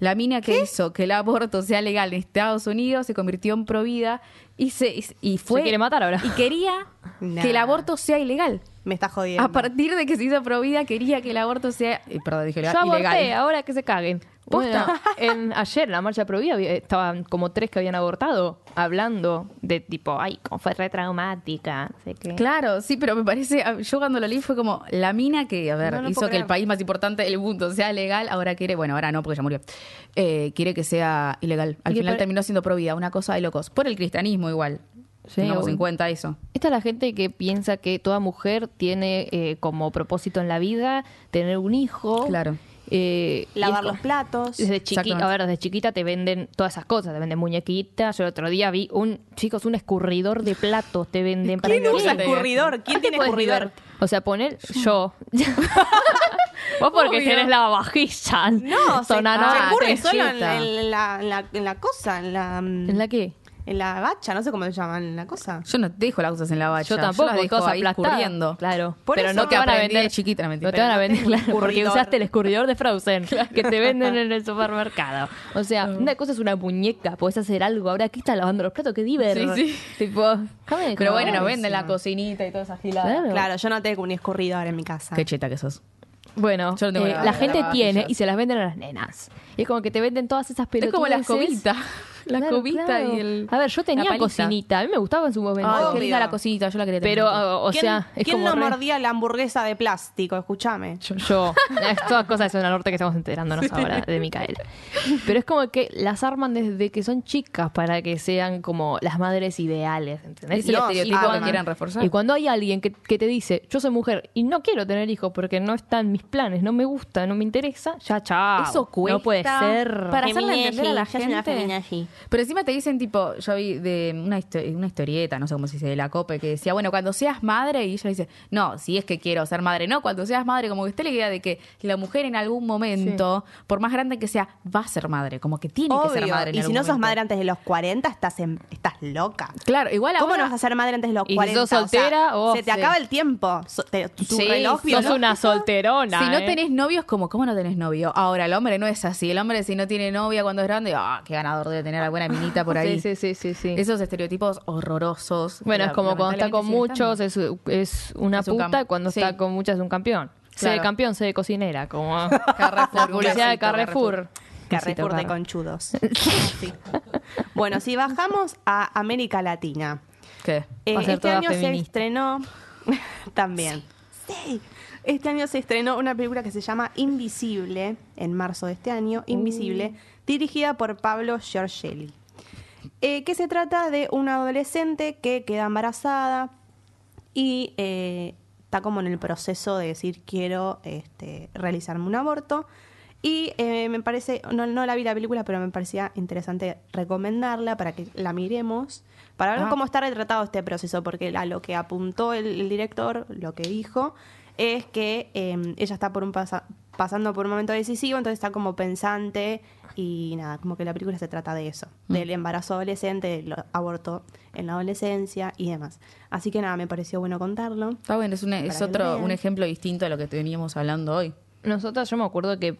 La mina que hizo que el aborto sea legal en Estados Unidos se convirtió en provida y, se, y fue... Se quiere matar ahora. Y quería Nah. que el aborto sea ilegal. Me está jodiendo. A partir de que se hizo provida, quería que el aborto sea... eh, perdón, dije Yo legal. aborté, ilegal. ahora que se caguen. Posta. Bueno, en, ayer en la marcha pro vida estaban como tres que habían abortado hablando de tipo, ay, como fue re traumática. sé. Claro, sí, pero me parece, yo cuando lo leí fue como la mina que, a ver, No hizo que el país más importante del mundo sea legal, ahora quiere, bueno, ahora no porque ya murió, eh, quiere que sea ilegal. Al final terminó siendo pro vida, una cosa de locos. Por el cristianismo igual. Sí, Tengamos en cuenta eso. Esta es la gente que piensa que toda mujer tiene eh, como propósito en la vida tener un hijo. Claro. Eh, Lavar los platos. Desde chiquita, a ver, desde chiquita te venden todas esas cosas, te venden muñequitas. Yo el otro día vi un, chicos, un escurridor de platos te venden. ¿Para ¿Quién qué? usa escurridor? ¿Quién ¿Para qué tiene escurridor? divertir? O sea, poner yo. (laughs) Vos porque Obvio. tenés la vajilla. No, se, Sonanota, se escurre qué solo en, la, en, la, en la cosa, en la, mm, ¿En la qué? En la bacha, no sé cómo se llaman, la cosa. Yo no te dejo las cosas en la bacha. Yo tampoco, las dejo todas ahí aplastadas. escurriendo. Claro. Por pero eso no te van a vender de chiquita, no, mentira. No te van a vender, claro, porque usaste el escurridor de Frozen que te venden en el supermercado. O sea, una cosa es una muñeca, podés hacer algo. Ahora aquí estás lavando los platos, qué divertido. Sí, sí. Tipo, de Pero bueno, nos venden la cocinita y todas esas giladas. Claro. Claro, yo no tengo un escurridor en mi casa. Qué cheta que sos. Bueno, Yo no tengo eh, la- la, gente la tiene y se las venden a las nenas. Y es como que te venden todas esas Es pelotudeces. como la escobita. La Claro, claro. y el... A ver, yo tenía cocinita. A mí me gustaba en su momento. Ay, qué linda la cosita, yo la quería tener. Pero, o, o ¿Quién, sea, es ¿quién como no re- mordía la hamburguesa de plástico? Escúchame. Yo. (laughs) Es todas cosas de zona norte que estamos enterándonos ahora de Micael. Pero es como que las arman desde que son chicas para que sean como las madres ideales, ¿entendés? Es el No, estereotipo que además. quieren reforzar. Y cuando hay alguien que, que te dice, yo soy mujer y no quiero tener hijos porque no está en mis planes, no me gusta, no me interesa, ya chao. Eso cuesta. No puede ser. Para hacerle entender a la yo una gente. Pero encima te dicen, tipo, yo vi de una, una historieta, no sé cómo se dice, de la COPE, que decía, bueno, cuando seas madre, y ella dice, no, si es que quiero ser madre, no, cuando seas madre, como que está la idea de que la mujer en algún momento, por más grande que sea, va a ser madre, como que tiene que ser madre. en Y si no sos madre antes de los 40, estás, en- estás loca. Claro, igual ¿Cómo ahora- no vas a ser madre antes de los Y si 40? sos soltera, o sea, oh, se te sí. acaba el tiempo. So- te- tu Sí, reloj sos biológico. Sos una solterona. Si no ¿eh? tenés novios, como ¿cómo no tenés novio? Ahora, el hombre no es así. El hombre, si no tiene novia cuando es grande, ah, qué ganador debe tener alguna minita por (laughs) ahí. Sí, sí, sí, sí, sí. Esos estereotipos horrorosos. Bueno, es como cuando está con muchos, es, es una puta, cuando sí. está con muchas es un campeón. Sé de campeón, sé de cocinera, como (laughs) la publicidad de Carrefour, Carrefour. Carrefour de conchudos. (laughs) Sí. Bueno, si bajamos a América Latina. ¿Qué? Eh, este año se estrenó también. Sí. Este año se estrenó una película que se llama Invisible, en marzo de este año, Invisible, dirigida por Pablo Giorgelli. eh, que se trata de una adolescente que queda embarazada y eh, está como en el proceso de decir quiero este, realizarme un aborto. Y eh, me parece, no, no la vi la película, pero me parecía interesante recomendarla para que la miremos, para ver Ah. cómo está retratado este proceso, porque a lo que apuntó el, el director, lo que dijo, es que eh, ella está por un pasa- pasando por un momento decisivo, entonces está como pensante y nada, como que la película se trata de eso, del embarazo adolescente, del aborto en la adolescencia y demás. Así que nada, me pareció bueno contarlo. Está bueno, es, un, es otro un ejemplo distinto a lo que veníamos hablando hoy. Nosotras, yo me acuerdo que,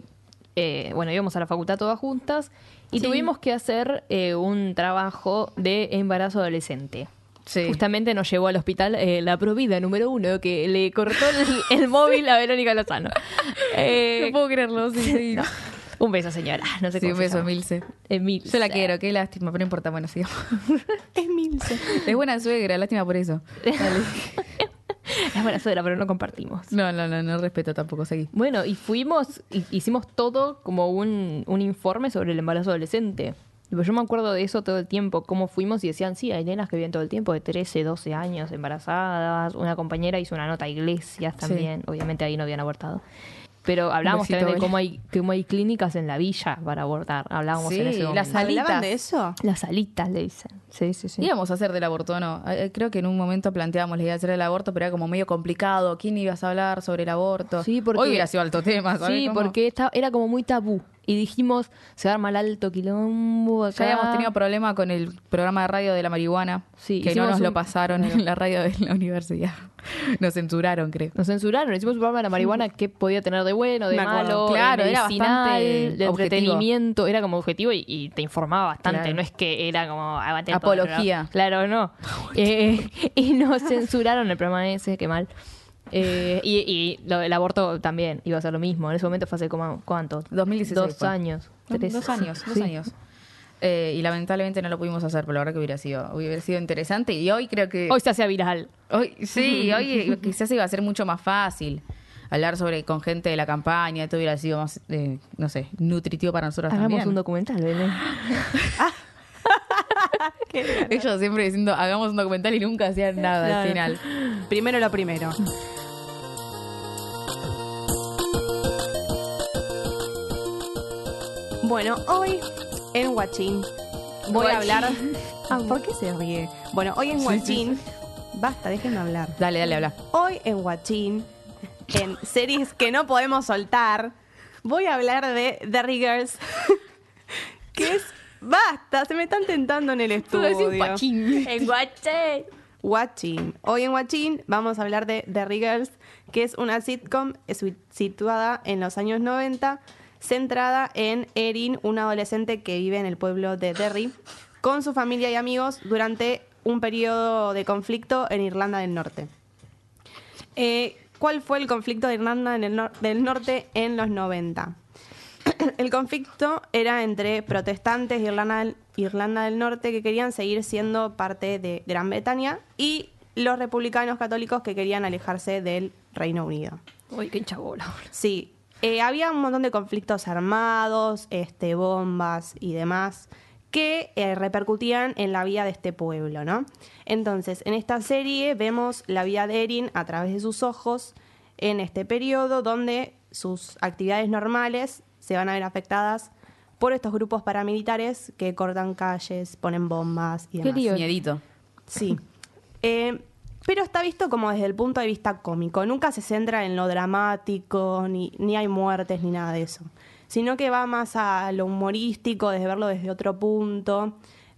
eh, bueno, íbamos a la facultad todas juntas y Sí. tuvimos que hacer eh, un trabajo de embarazo adolescente. Sí. Justamente nos llevó al hospital eh, la provida número uno que le cortó el, el móvil a Verónica Lozano. (laughs) Eh, no puedo creerlo, sí, sí. (laughs) no. Un beso, señora. No sé Sí, cómo un se beso, llama. Milce. Eh, Milce. Yo la quiero, qué lástima, pero no importa, bueno, sigamos. (laughs) Es Milce. Es buena suegra, lástima por eso. Es buena suegra, pero no compartimos. No, no, no, no respeto tampoco, seguí. Bueno, y fuimos, hi- hicimos todo como un, un informe sobre el embarazo adolescente. Yo me acuerdo de eso todo el tiempo, cómo fuimos y decían, sí, hay nenas que viven todo el tiempo de 13, 12 años embarazadas. Una compañera hizo una nota a iglesias Sí. también, obviamente ahí no habían abortado. Pero hablábamos besito, también de cómo hay, cómo hay clínicas en la villa para abortar. Hablábamos Sí, en ese las momento. Salitas. ¿Hablaban de eso? Las salitas le dicen. Sí, sí, sí. Íbamos a hacer del aborto, ¿no? Eh, Creo que en un momento planteábamos la idea de hacer el aborto, pero era como medio complicado. ¿Quién ibas a hablar sobre el aborto? Sí, porque- Hoy hubiera sido alto tema, ¿sabes Sí, cómo? porque esta- era como muy tabú. Y dijimos, se arma el alto quilombo acá. Ya habíamos tenido problema con el programa de radio de la marihuana, Sí, que no nos lo pasaron en la radio de la universidad. (laughs) Nos censuraron, creo. Nos censuraron, hicimos un programa de la marihuana que podía tener de bueno, de Me malo, Claro, de era bastante de objetivo. era como objetivo y, y te informaba bastante, Claro. no es que era como todo, Apología. Claro, no. (laughs) Eh, (laughs) y nos censuraron el programa ese, qué mal. Eh, y y lo del aborto también iba a ser lo mismo. En ese momento fue hace como, ¿cuánto? 2016 Dos fue. años. Dos, tres. dos años, dos Sí. años. Eh, y lamentablemente no lo pudimos hacer, pero la verdad que hubiera sido, hubiera sido interesante. Y hoy creo que... Hoy se hacía viral. Hoy, sí, (laughs) hoy eh, quizás iba a ser mucho más fácil hablar sobre con gente de la campaña, todo hubiera sido más, eh, no sé, nutritivo para nosotros Hagamos también. un documental, Belén. (laughs) (laughs) Ellos siempre diciendo, hagamos un documental y nunca hacían nada al final. Primero lo primero. Bueno, hoy en Watching voy a hablar. Ah, ¿Por qué se ríe? Bueno, hoy en Sí, Watching. Basta, déjenme hablar. Dale, dale, habla. Hoy en Watching, en series que no podemos soltar, voy a hablar de The Riggers. (laughs) que es. Basta, se me están tentando en el estudio. En Guache. Watching. Hoy en Watching vamos a hablar de The Riggers, que es una sitcom situ- situada en los años 90, centrada en Erin, una adolescente que vive en el pueblo de Derry, con su familia y amigos durante un periodo de conflicto en Irlanda del Norte. Eh, ¿Cuál fue el conflicto de Irlanda en el nor- del Norte en los 90? (clears throat) El conflicto era entre protestantes de Irlanda del, Irlanda del Norte que querían seguir siendo parte de Gran Bretaña y los republicanos católicos que querían alejarse del Reino Unido. Uy, qué chabola. Sí, eh, había un montón de conflictos armados, este, bombas y demás que eh, repercutían en la vida de este pueblo, ¿no? Entonces, en esta serie vemos la vida de Erin a través de sus ojos en este periodo donde sus actividades normales se van a ver afectadas por estos grupos paramilitares que cortan calles, ponen bombas y Qué demás. lío. Miedito. Sí. Eh, pero está visto como desde el punto de vista cómico. Nunca se centra en lo dramático, ni, ni hay muertes, ni nada de eso. Sino que va más a lo humorístico, desde verlo desde otro punto,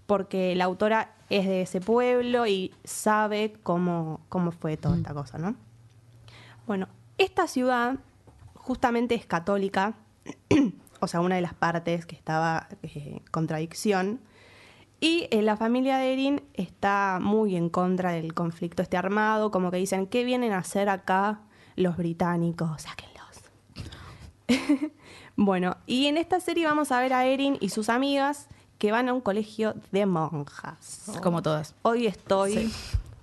porque la autora es de ese pueblo y sabe cómo, cómo fue toda esta cosa, ¿no? Bueno, esta ciudad justamente es católica, (clears throat) o sea, una de las partes que estaba eh, contradicción. Y eh, la familia de Erin está muy en contra del conflicto este armado, como que dicen, ¿qué vienen a hacer acá los británicos? Sáquenlos. (laughs) bueno, y en esta serie vamos a ver a Erin y sus amigas que van a un colegio de monjas. Como todas. Hoy estoy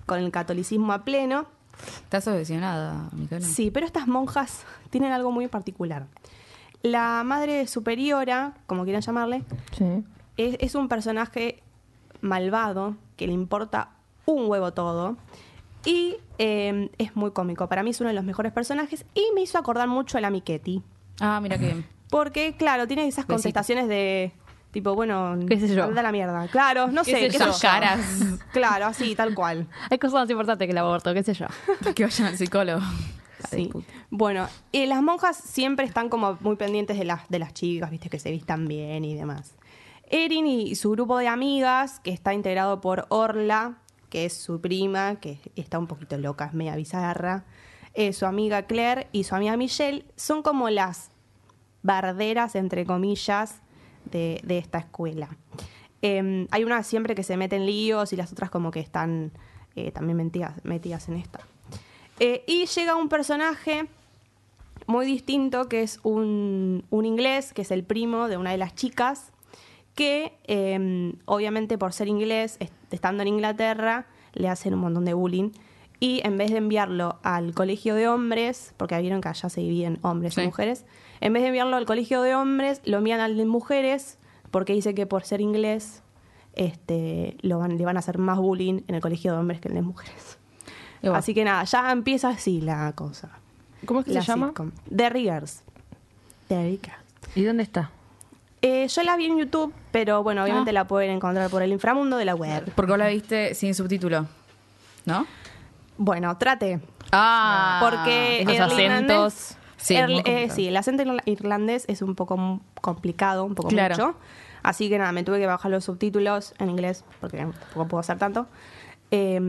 con el catolicismo a pleno. Estás obsesionada, Micaela. Sí, pero estas monjas tienen algo muy particular. La madre superiora, como quieran llamarle, Sí. es, es un personaje malvado que le importa un huevo todo. Y eh, es muy cómico. Para mí es uno de los mejores personajes y me hizo acordar mucho a la Miquetti. Ah, mira qué bien. Porque, claro, tiene esas Besito. contestaciones de tipo, bueno, ¿Qué sé yo? anda la mierda. Claro, no ¿Qué sé, qué sé yo. Caras. Claro, así, tal cual. (laughs) Hay cosas más importantes que el aborto, qué sé yo. (laughs) que vayan al psicólogo. Sí. Bueno, y las monjas siempre están como muy pendientes de las, de las chicas, viste, que se vistan bien y demás. Erin y su grupo de amigas, que está integrado por Orla, que es su prima, que está un poquito loca, es media bizarra, eh, su amiga Claire y su amiga Michelle, son como las barderas, entre comillas, de, esta escuela. Eh, hay una siempre que se mete en líos y las otras como que están eh, también metidas, en esta. Eh, y llega un personaje muy distinto, que es un inglés, que es el primo de una de las chicas, que eh, obviamente por ser inglés, est- estando en Inglaterra, le hacen un montón de bullying. Y en vez de enviarlo al colegio de hombres, porque vieron que allá se dividen hombres Sí. y mujeres, en vez de enviarlo al colegio de hombres, lo envían al de mujeres, porque dice que por ser inglés este, lo van, le van a hacer más bullying en el colegio de hombres que en el de mujeres. Así que nada, ya empieza así la cosa. ¿Cómo es que La se llama? sitcom. The Riggers. The Riggers. ¿Y dónde está? Eh, yo la vi en YouTube, pero bueno, obviamente Ah. la pueden encontrar por el inframundo de la web. Porque vos la viste sin subtítulo, ¿no? Bueno, trate. Ah, Porque el acentos. Sí, el- eh, sí, el acento irla- irlandés es un poco complicado, un poco Claro. mucho. Así que nada, me tuve que bajar los subtítulos en inglés, porque tampoco puedo hacer tanto. Eh,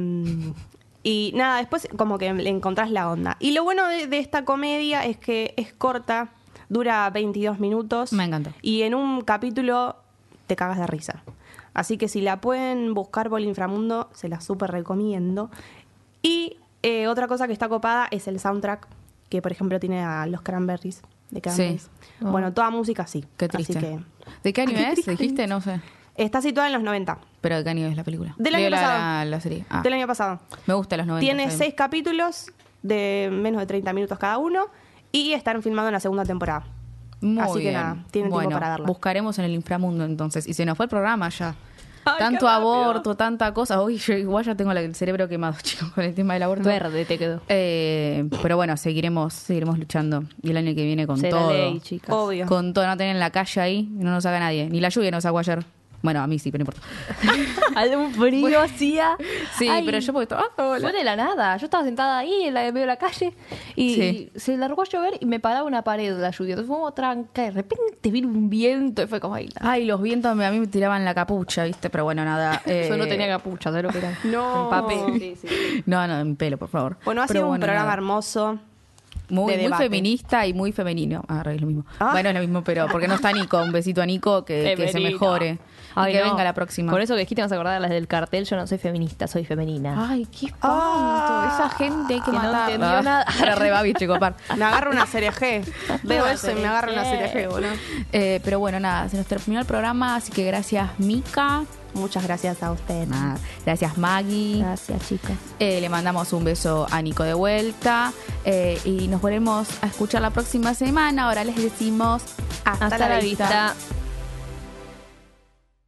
y nada, después como que le encontrás la onda. Y lo bueno de, de esta comedia es que es corta, dura 22 minutos. Me encantó. Y en un capítulo te cagas de risa. Así que si la pueden buscar por el inframundo, se la súper recomiendo. Y eh, otra cosa que está copada es el soundtrack, que por ejemplo tiene a los Cranberries de Cranberries. Oh. Bueno, toda música sí. Qué Así que ¿De qué año Qué es? triste. ¿Dijiste? No sé. está situada en los 90, Pero ¿de qué año es la película? Del año pasado. La, la serie. Ah, del año pasado. Me gusta los 90. Tiene seis capítulos de menos de 30 minutos cada uno y están filmando en la segunda temporada. Muy Así que bien. nada, tienen tiempo bueno, para verla. buscaremos en el inframundo entonces. Y se nos fue el programa ya. Ay, Tanto aborto, tanta cosa. Uy, yo igual ya tengo el cerebro quemado, (laughs) chicos, con el tema del aborto. Verde te quedó. Eh, pero bueno, seguiremos, seguiremos luchando. Y el año que viene con Será todo. ley, chicas. Obvio. Con todo, no tener en la calle ahí, no nos haga nadie. Ni la lluvia nos sacó ayer. Bueno, a mí sí, pero no importa. (laughs) Algún frío hacía. Sí, Ay, pero yo porque estaba sola. Fue de la nada. Yo estaba sentada ahí en la en medio de la calle y, Sí. se largó a llover y me paraba una pared de la lluvia. Entonces fue como tranca. y De repente vino un viento y fue como ahí. Ay, los vientos me- a mí me tiraban la capucha, ¿viste? Pero bueno, nada. eh, (laughs) Yo no tenía capucha, ¿sabes lo que era? No. En papel. Sí, sí. No, no, en pelo, por favor. Bueno, ha Pero sido un bueno, programa nada. hermoso. Muy, de muy feminista y muy femenino. Ah, es lo mismo. Ah. Bueno, es lo mismo, pero porque no está Nico. Un besito a Nico, que, que se mejore. Ay, que no. venga la próxima. Por eso que dijiste, vas a acordar las del cartel. Yo no soy feminista, soy femenina. Ay, qué espanto. Ah. Esa gente hay que, Que no entendió nada. (laughs) Ahora chico, par. Me agarro una serie G. Veo eso y me agarro una serie G, boludo. Eh, pero bueno, nada, se nos terminó el programa, así que gracias, Mika. Muchas gracias a usted. Nada, gracias, Maggie. Gracias, chicas. Eh, le mandamos un beso a Nico de vuelta. eh, y nos volvemos a escuchar la próxima semana. Ahora les decimos hasta, Hasta, la vista.